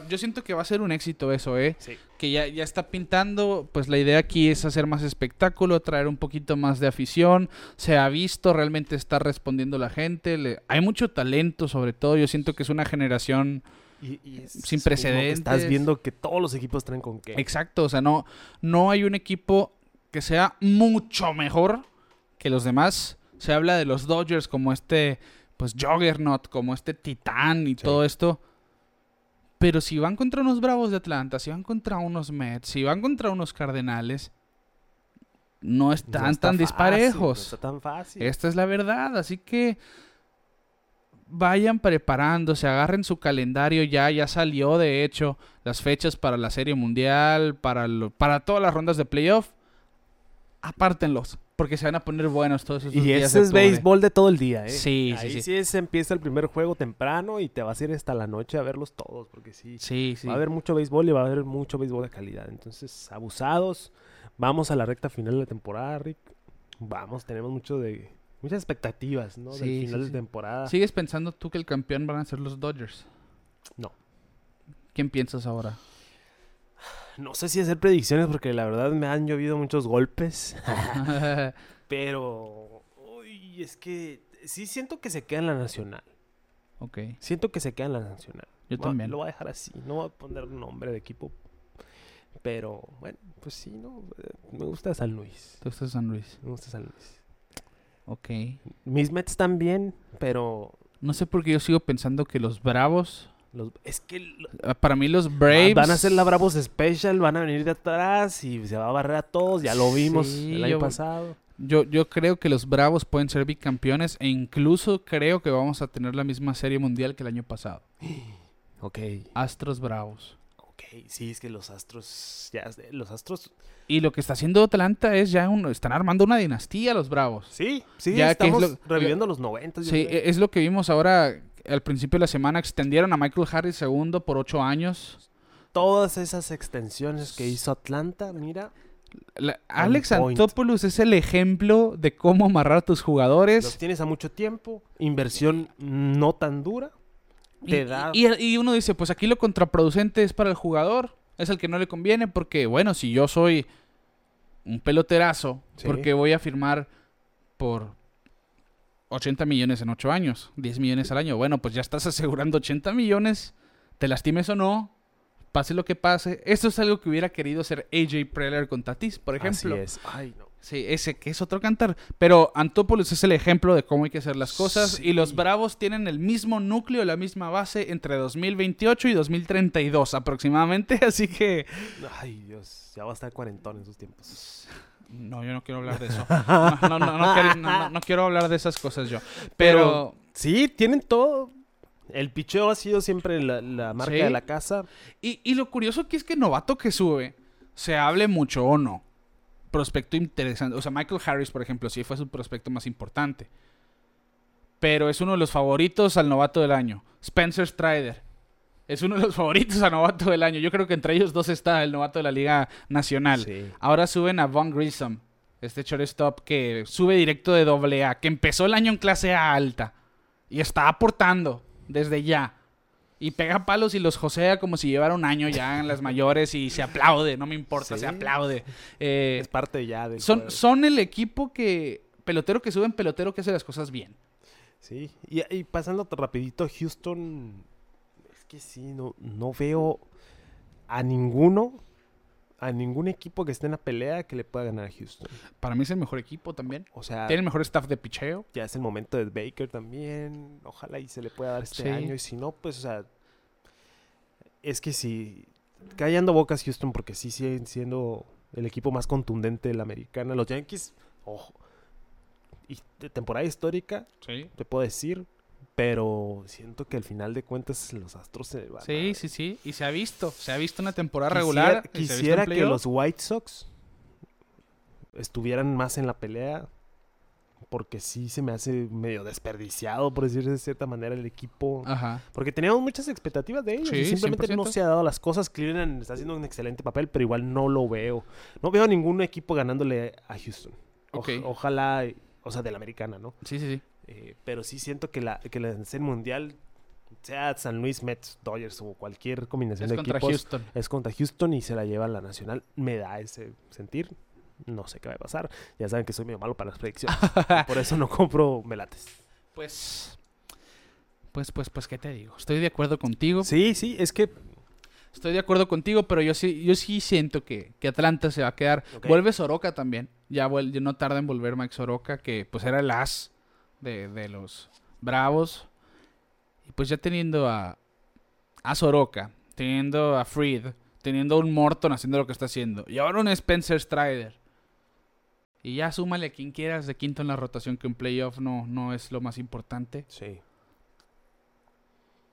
yo siento que va a ser un éxito eso, ¿eh? Sí. que ya, ya está pintando, pues la idea aquí es hacer más espectáculo, traer un poquito más de afición, se ha visto, realmente está respondiendo la gente, le- hay mucho talento sobre todo, yo siento que es una generación Y, y es Sin precedentes. Estás viendo que todos los equipos traen con qué. exacto, o sea, no, no hay un equipo que sea mucho mejor que los demás, se habla de los Dodgers como este, pues Juggernaut, como este titán y todo esto. Pero si van contra unos Bravos de Atlanta, si van contra unos Mets, si van contra unos Cardenales, no No están está tan fácil, disparejos. No está tan fácil. Esta es la verdad, así que vayan preparándose, agarren su calendario ya, ya salió de hecho las fechas para la Serie Mundial, para, lo- para todas las rondas de playoff. Apártenlos, porque se van a poner buenos todos esos Y días ese de es béisbol de todo el día, ¿eh? Sí, sí, Ahí sí. sí, es, empieza el primer juego temprano y te vas a ir hasta la noche a verlos todos, porque sí, Sí, sí. va a haber mucho béisbol y va a haber mucho béisbol de calidad. Entonces, abusados. Vamos a la recta final de la temporada, Rick. Vamos, tenemos mucho de muchas expectativas, ¿no? Sí, Del sí, final sí. de temporada. ¿Sigues pensando tú que el campeón van a ser los Dodgers? No. ¿Quién piensas ahora? No sé si hacer predicciones porque la verdad me han llovido muchos golpes. (laughs) Pero, uy, es que sí siento que se queda en la nacional. ok, Siento que se queda en la nacional. yo también. Lo voy a dejar así. No voy a poner un nombre de equipo. Pero, bueno, pues sí, ¿no? Me gusta San Luis. Tú estás San Luis. Me gusta San Luis. Ok. Mis Mets también, pero... No sé por qué yo sigo pensando que los Bravos... Los, es que ah, Para mí los Braves... van a hacer la Bravos Special, van a venir de atrás y se va a barrer a todos. Ya lo vimos Sí, el año yo- pasado. Yo, yo creo que los Bravos pueden ser bicampeones e incluso creo que vamos a tener la misma serie mundial que el año pasado. (gasps) Ok, Astros Bravos. ok. Sí, es que los Astros... Ya, los Astros... Y lo que está haciendo Atlanta es ya un, están armando una dinastía los Bravos. Sí, sí, Ya que es estamos lo- reviviendo los 90. yo Sí, e- es lo que vimos ahora al principio de la semana. Extendieron a Michael Harris segundo por ocho años. Todas esas extensiones que hizo Atlanta, mira, La- Alex. Antopoulos es el ejemplo de cómo amarrar a tus jugadores. los tienes a mucho tiempo, inversión no tan dura. Y, te da- y- y uno dice, pues aquí lo contraproducente es para el jugador. Es el que no le conviene porque, bueno, si yo soy un peloterazo, Sí. porque voy a firmar por 80 millones en 8 años, 10 millones al año. Bueno, pues ya estás (laughs) asegurando 80 millones, te lastimes o no, pase lo que pase. Esto es algo que hubiera querido hacer AJ Preller con Tatis, por ejemplo. Así es. Ay, no. Sí, ese que es otro cantar. Pero Antópolis es el ejemplo de cómo hay que hacer las cosas. Y los. Bravos tienen el mismo núcleo, la misma base entre 2028 y 2032 aproximadamente. (laughs) Así que... Ay, Dios, ya va a estar cuarentón en sus tiempos. No, yo no quiero hablar de eso. No, no, no, no quiero, no, no- no quiero hablar de esas cosas yo. Pero... Sí, tienen todo. El picheo ha sido siempre la, la marca Sí. de la casa. Y, y lo curioso aquí es que novato que sube, se hable mucho o no. Prospecto interesante. O sea, Michael Harris, por ejemplo, sí fue su prospecto más importante. Pero es uno de los favoritos al novato del año. Spencer Strider. Es uno de los (laughs) favoritos al novato del año. Yo creo que entre ellos dos está el novato de la Liga Nacional. Sí. Ahora suben a Von Grissom, este shortstop que sube directo de doble A, que empezó el año en clase A alta y está aportando desde ya. Y pega palos y los josea como si llevara un año ya en las mayores y se aplaude, no me importa, Sí. se aplaude. Eh, Es parte ya del son, juego. son el equipo que, pelotero que suben, pelotero que hace las cosas bien. Sí, y, y pasando rapidito, Houston, que sí, no, no veo a ninguno, a ningún equipo que esté en la pelea que le pueda ganar a Houston. Para mí es el mejor equipo también. O sea, Tiene el mejor staff de picheo. ya es el momento de Baker también, ojalá y se le pueda dar este Sí. año, y si no, pues, o sea, es que sí, callando bocas Houston, porque sí siguen siendo el equipo más contundente de la americana. Los Yankees, ojo, y de temporada histórica, Sí. te puedo decir, pero siento que al final de cuentas los Astros se van. Sí, a- sí, sí. Y se ha visto. Se ha visto una temporada Quisiera- regular. Quisiera que los White Sox estuvieran más en la pelea, porque sí se me hace medio desperdiciado, por decir de cierta manera, el equipo. Ajá. Porque teníamos muchas expectativas de ellos Sí, y simplemente no 100%. se ha dado las cosas. Cleveland está haciendo un excelente papel, pero igual no lo veo. No veo a ningún equipo ganándole a Houston. O- ojalá, o sea, de la americana, ¿no? Sí, sí, sí. Eh, pero sí siento que la, que la mundial, sea San Luis, Mets, Dodgers o cualquier combinación Es de contra equipos, Houston. es contra Houston y se la lleva a la nacional. Me da ese sentir. No sé qué va a pasar. Ya saben que soy medio malo para las predicciones. (laughs) Por eso no compro melates. Pues. Pues, pues, pues, ¿qué te digo? Estoy de acuerdo contigo. Sí, sí, es que Estoy de acuerdo contigo, pero yo sí, yo sí siento que, que Atlanta se va a quedar. Ok. Vuelve Soroka también. Ya, vuel- ya no tarda en volver Mike Soroka, que pues era el as de, de los Bravos. Y pues ya teniendo a, a Soroka, teniendo a Freed, teniendo a un Morton haciendo lo que está haciendo. Y ahora un Spencer Strider. Y ya súmale a quien quieras de quinto en la rotación, que en playoff no, no es lo más importante. sí.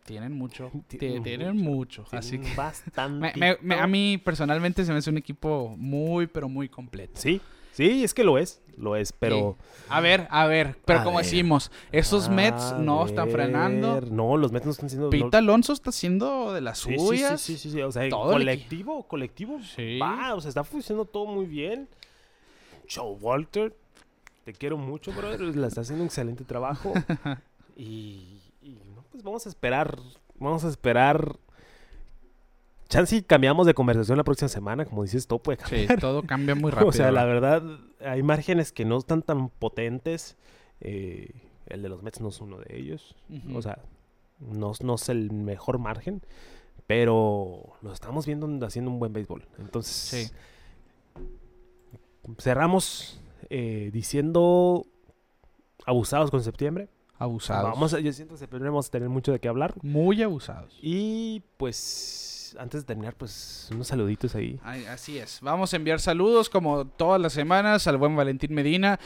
Tienen mucho. (laughs) Tienen ti- Tienen mucho. Así tienen que. bastante. Me- me- me- a mí personalmente se me hace un equipo muy, pero muy completo. Sí, sí, es que lo es. Lo es, pero. A ver, a ver, pero A como ver. decimos, esos Mets no están frenando. No, los Mets no están siendo. no- Pita Alonso está haciendo de las Sí, sí, suyas. Sí, sí, sí, sí, O sea, Todo el colectivo, colectivo. Sí. Va, o sea, está funcionando todo muy bien. Joe Walter, te quiero mucho, brother. La está haciendo un excelente trabajo. (laughs) y, y, no, pues vamos a esperar. Vamos a esperar. Chance y cambiamos de conversación la próxima semana, como dices, todo puede Sí, cambiar. todo cambia muy rápido. (laughs) o sea, la ¿verdad? hay márgenes que no están tan potentes. Eh, el de los Mets no es uno de ellos. O sea, no, no es el mejor margen, pero lo estamos viendo haciendo un buen béisbol. Entonces, Sí. cerramos eh, diciendo abusados con septiembre. abusados. Vamos a- yo siento que septiembre vamos a tener mucho de qué hablar. Muy abusados. Y pues, antes de terminar, pues unos saluditos ahí. Ay, así es. Vamos a enviar saludos como todas las semanas al buen Valentín Medina,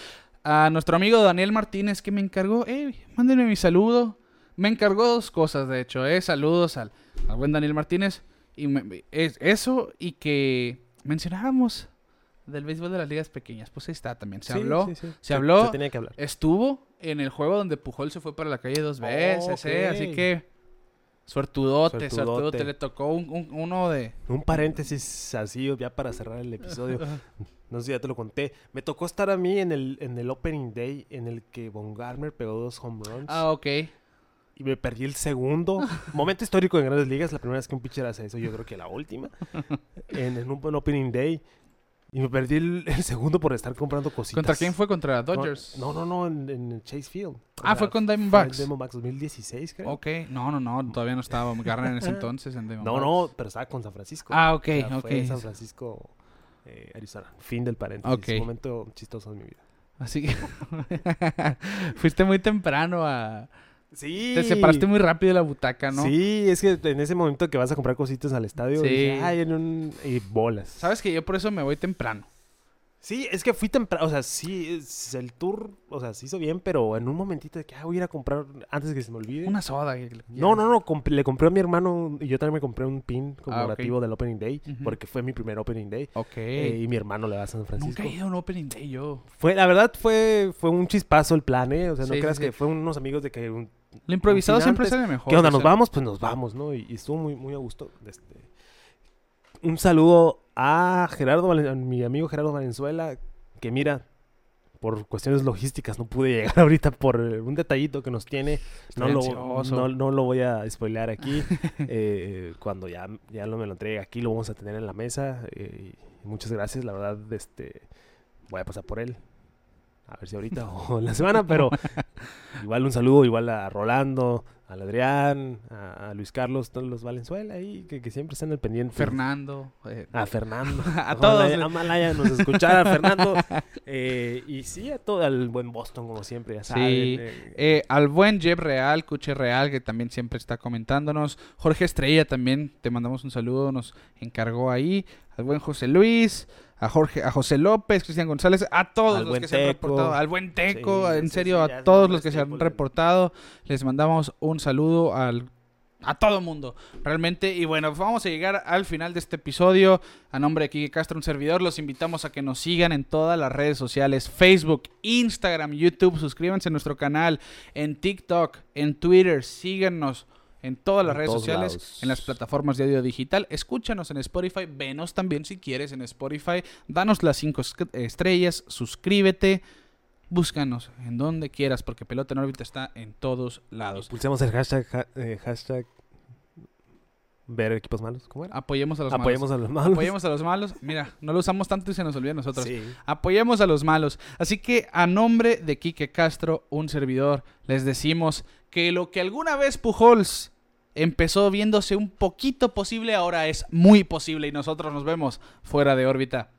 a nuestro amigo Daniel Martínez que me encargó, eh, mándenme mi saludo. Me encargó dos cosas, de hecho, eh, saludos al, al buen Daniel Martínez y me- es, eso y que mencionábamos del béisbol de las ligas pequeñas. Pues ahí está también. Se Sí, habló, sí, sí. se habló. Se tenía que hablar. estuvo en el juego donde Pujol se fue para la calle dos veces, eh, así que suertudote, Suertudote. le tocó un- un- uno de Un paréntesis así, ya para cerrar el episodio. (laughs) No sé si ya te lo conté. Me tocó estar a mí en el, en el opening day en el que Von Garmer pegó dos home runs. Ah, ok. Y me perdí el segundo. (laughs) Momento histórico en Grandes Ligas. La primera vez que un pitcher hace eso, yo creo que la última. En, en un, un opening day. Y me perdí el, el segundo por estar comprando cositas. ¿Contra quién fue? ¿Contra No, Dodgers? No, no, no, en, en Chase Field. Ah, fue con Diamondbacks. fue Diamondbacks 2016, creo. Ok, no, no, no, todavía no estaba Garner en ese (laughs) entonces. En No, Diamondbacks. no, pero estaba con San Francisco. Ah, ok, O sea, ok. Fue San Francisco eh, Arizona. Fin del paréntesis. Ok. Un momento chistoso de mi vida. Así que (laughs) fuiste muy temprano a... Sí. Te separaste muy rápido de la butaca, ¿no? Sí, es que en ese momento que vas a comprar cositas al estadio, Sí. dije, "Ay, en un... y bolas. Sabes que yo por eso me voy temprano. Sí, es que fui temprano, o sea, sí, es- el tour, o sea, se hizo bien, pero en un momentito de que, ah, voy a ir a comprar antes que se me olvide. Una soda. que- No, no, no, comp- le compré a mi hermano y yo también me compré un pin conmemorativo Ah, ok. del Opening Day, porque fue mi primer Opening Day. Ok. eh, y mi hermano le va a San Nunca Francisco. he ido a un opening day yo. Fue, la verdad fue, fue un chispazo el plan, ¿eh? O sea, no Sí, creas sí. que fue unos amigos de que... un- Lo improvisado siempre sale mejor. ¿Qué onda? o ¿Nos sea, vamos? Pues nos vamos, ¿no? Y, y estuvo muy, muy a gusto. Este, un saludo a Gerardo, a mi amigo Gerardo Valenzuela, que mira, por cuestiones logísticas no pude llegar (laughs) ahorita por un detallito que nos tiene. No lo, no, no lo voy a spoilear aquí. (laughs) Eh, cuando ya, ya lo me lo entregue aquí, lo vamos a tener en la mesa. eh, muchas gracias, la verdad, este voy a pasar por él. A ver si ahorita (laughs) o en la semana, pero igual un saludo, igual a Rolando, al Adrián, a, a Luis Carlos, todos los Valenzuela ahí, que, que siempre están al pendiente. Fernando. eh, A Fernando. (laughs) A todos. Ojalá ya nos escuchara Fernando. (laughs) Eh, y sí, a todo el buen Boston, como siempre, ya Sí. saben. eh, Eh, al buen Jeb Real, Cuche Real, que también siempre está comentándonos. Jorge Estrella también, te mandamos un saludo, nos encargó ahí. Al buen José Luis, a Jorge, a José López, Cristian González, a todos Al los que se han reportado. Al buen Teco, Sí, en serio, sí, a todos los que se han reportado. Les mandamos un saludo al a todo mundo, realmente. Y bueno, vamos a llegar al final de este episodio. A nombre de Kike Castro, un servidor, los invitamos a que nos sigan en todas las redes sociales: Facebook, Instagram, YouTube. Suscríbanse a nuestro canal en TikTok, en Twitter. Síganos en todas las En redes sociales, lados. en las plataformas de audio digital. Escúchanos en Spotify. Venos también si quieres en Spotify. Danos las cinco esc- estrellas. Suscríbete. Búscanos en donde quieras, porque Pelota en órbita está en todos lados. Pulsemos el hashtag, ha- eh, hashtag ver equipos malos. ¿Cómo era? Apoyemos a los Apoyemos malos. a los malos. Apoyemos a los malos. Mira, no lo usamos tanto y se nos olvida a nosotros. Sí. Apoyemos a los malos. Así que a nombre de Quique Castro, un servidor, les decimos que lo que alguna vez Pujols empezó viéndose un poquito posible, ahora es muy posible y nosotros nos vemos fuera de órbita.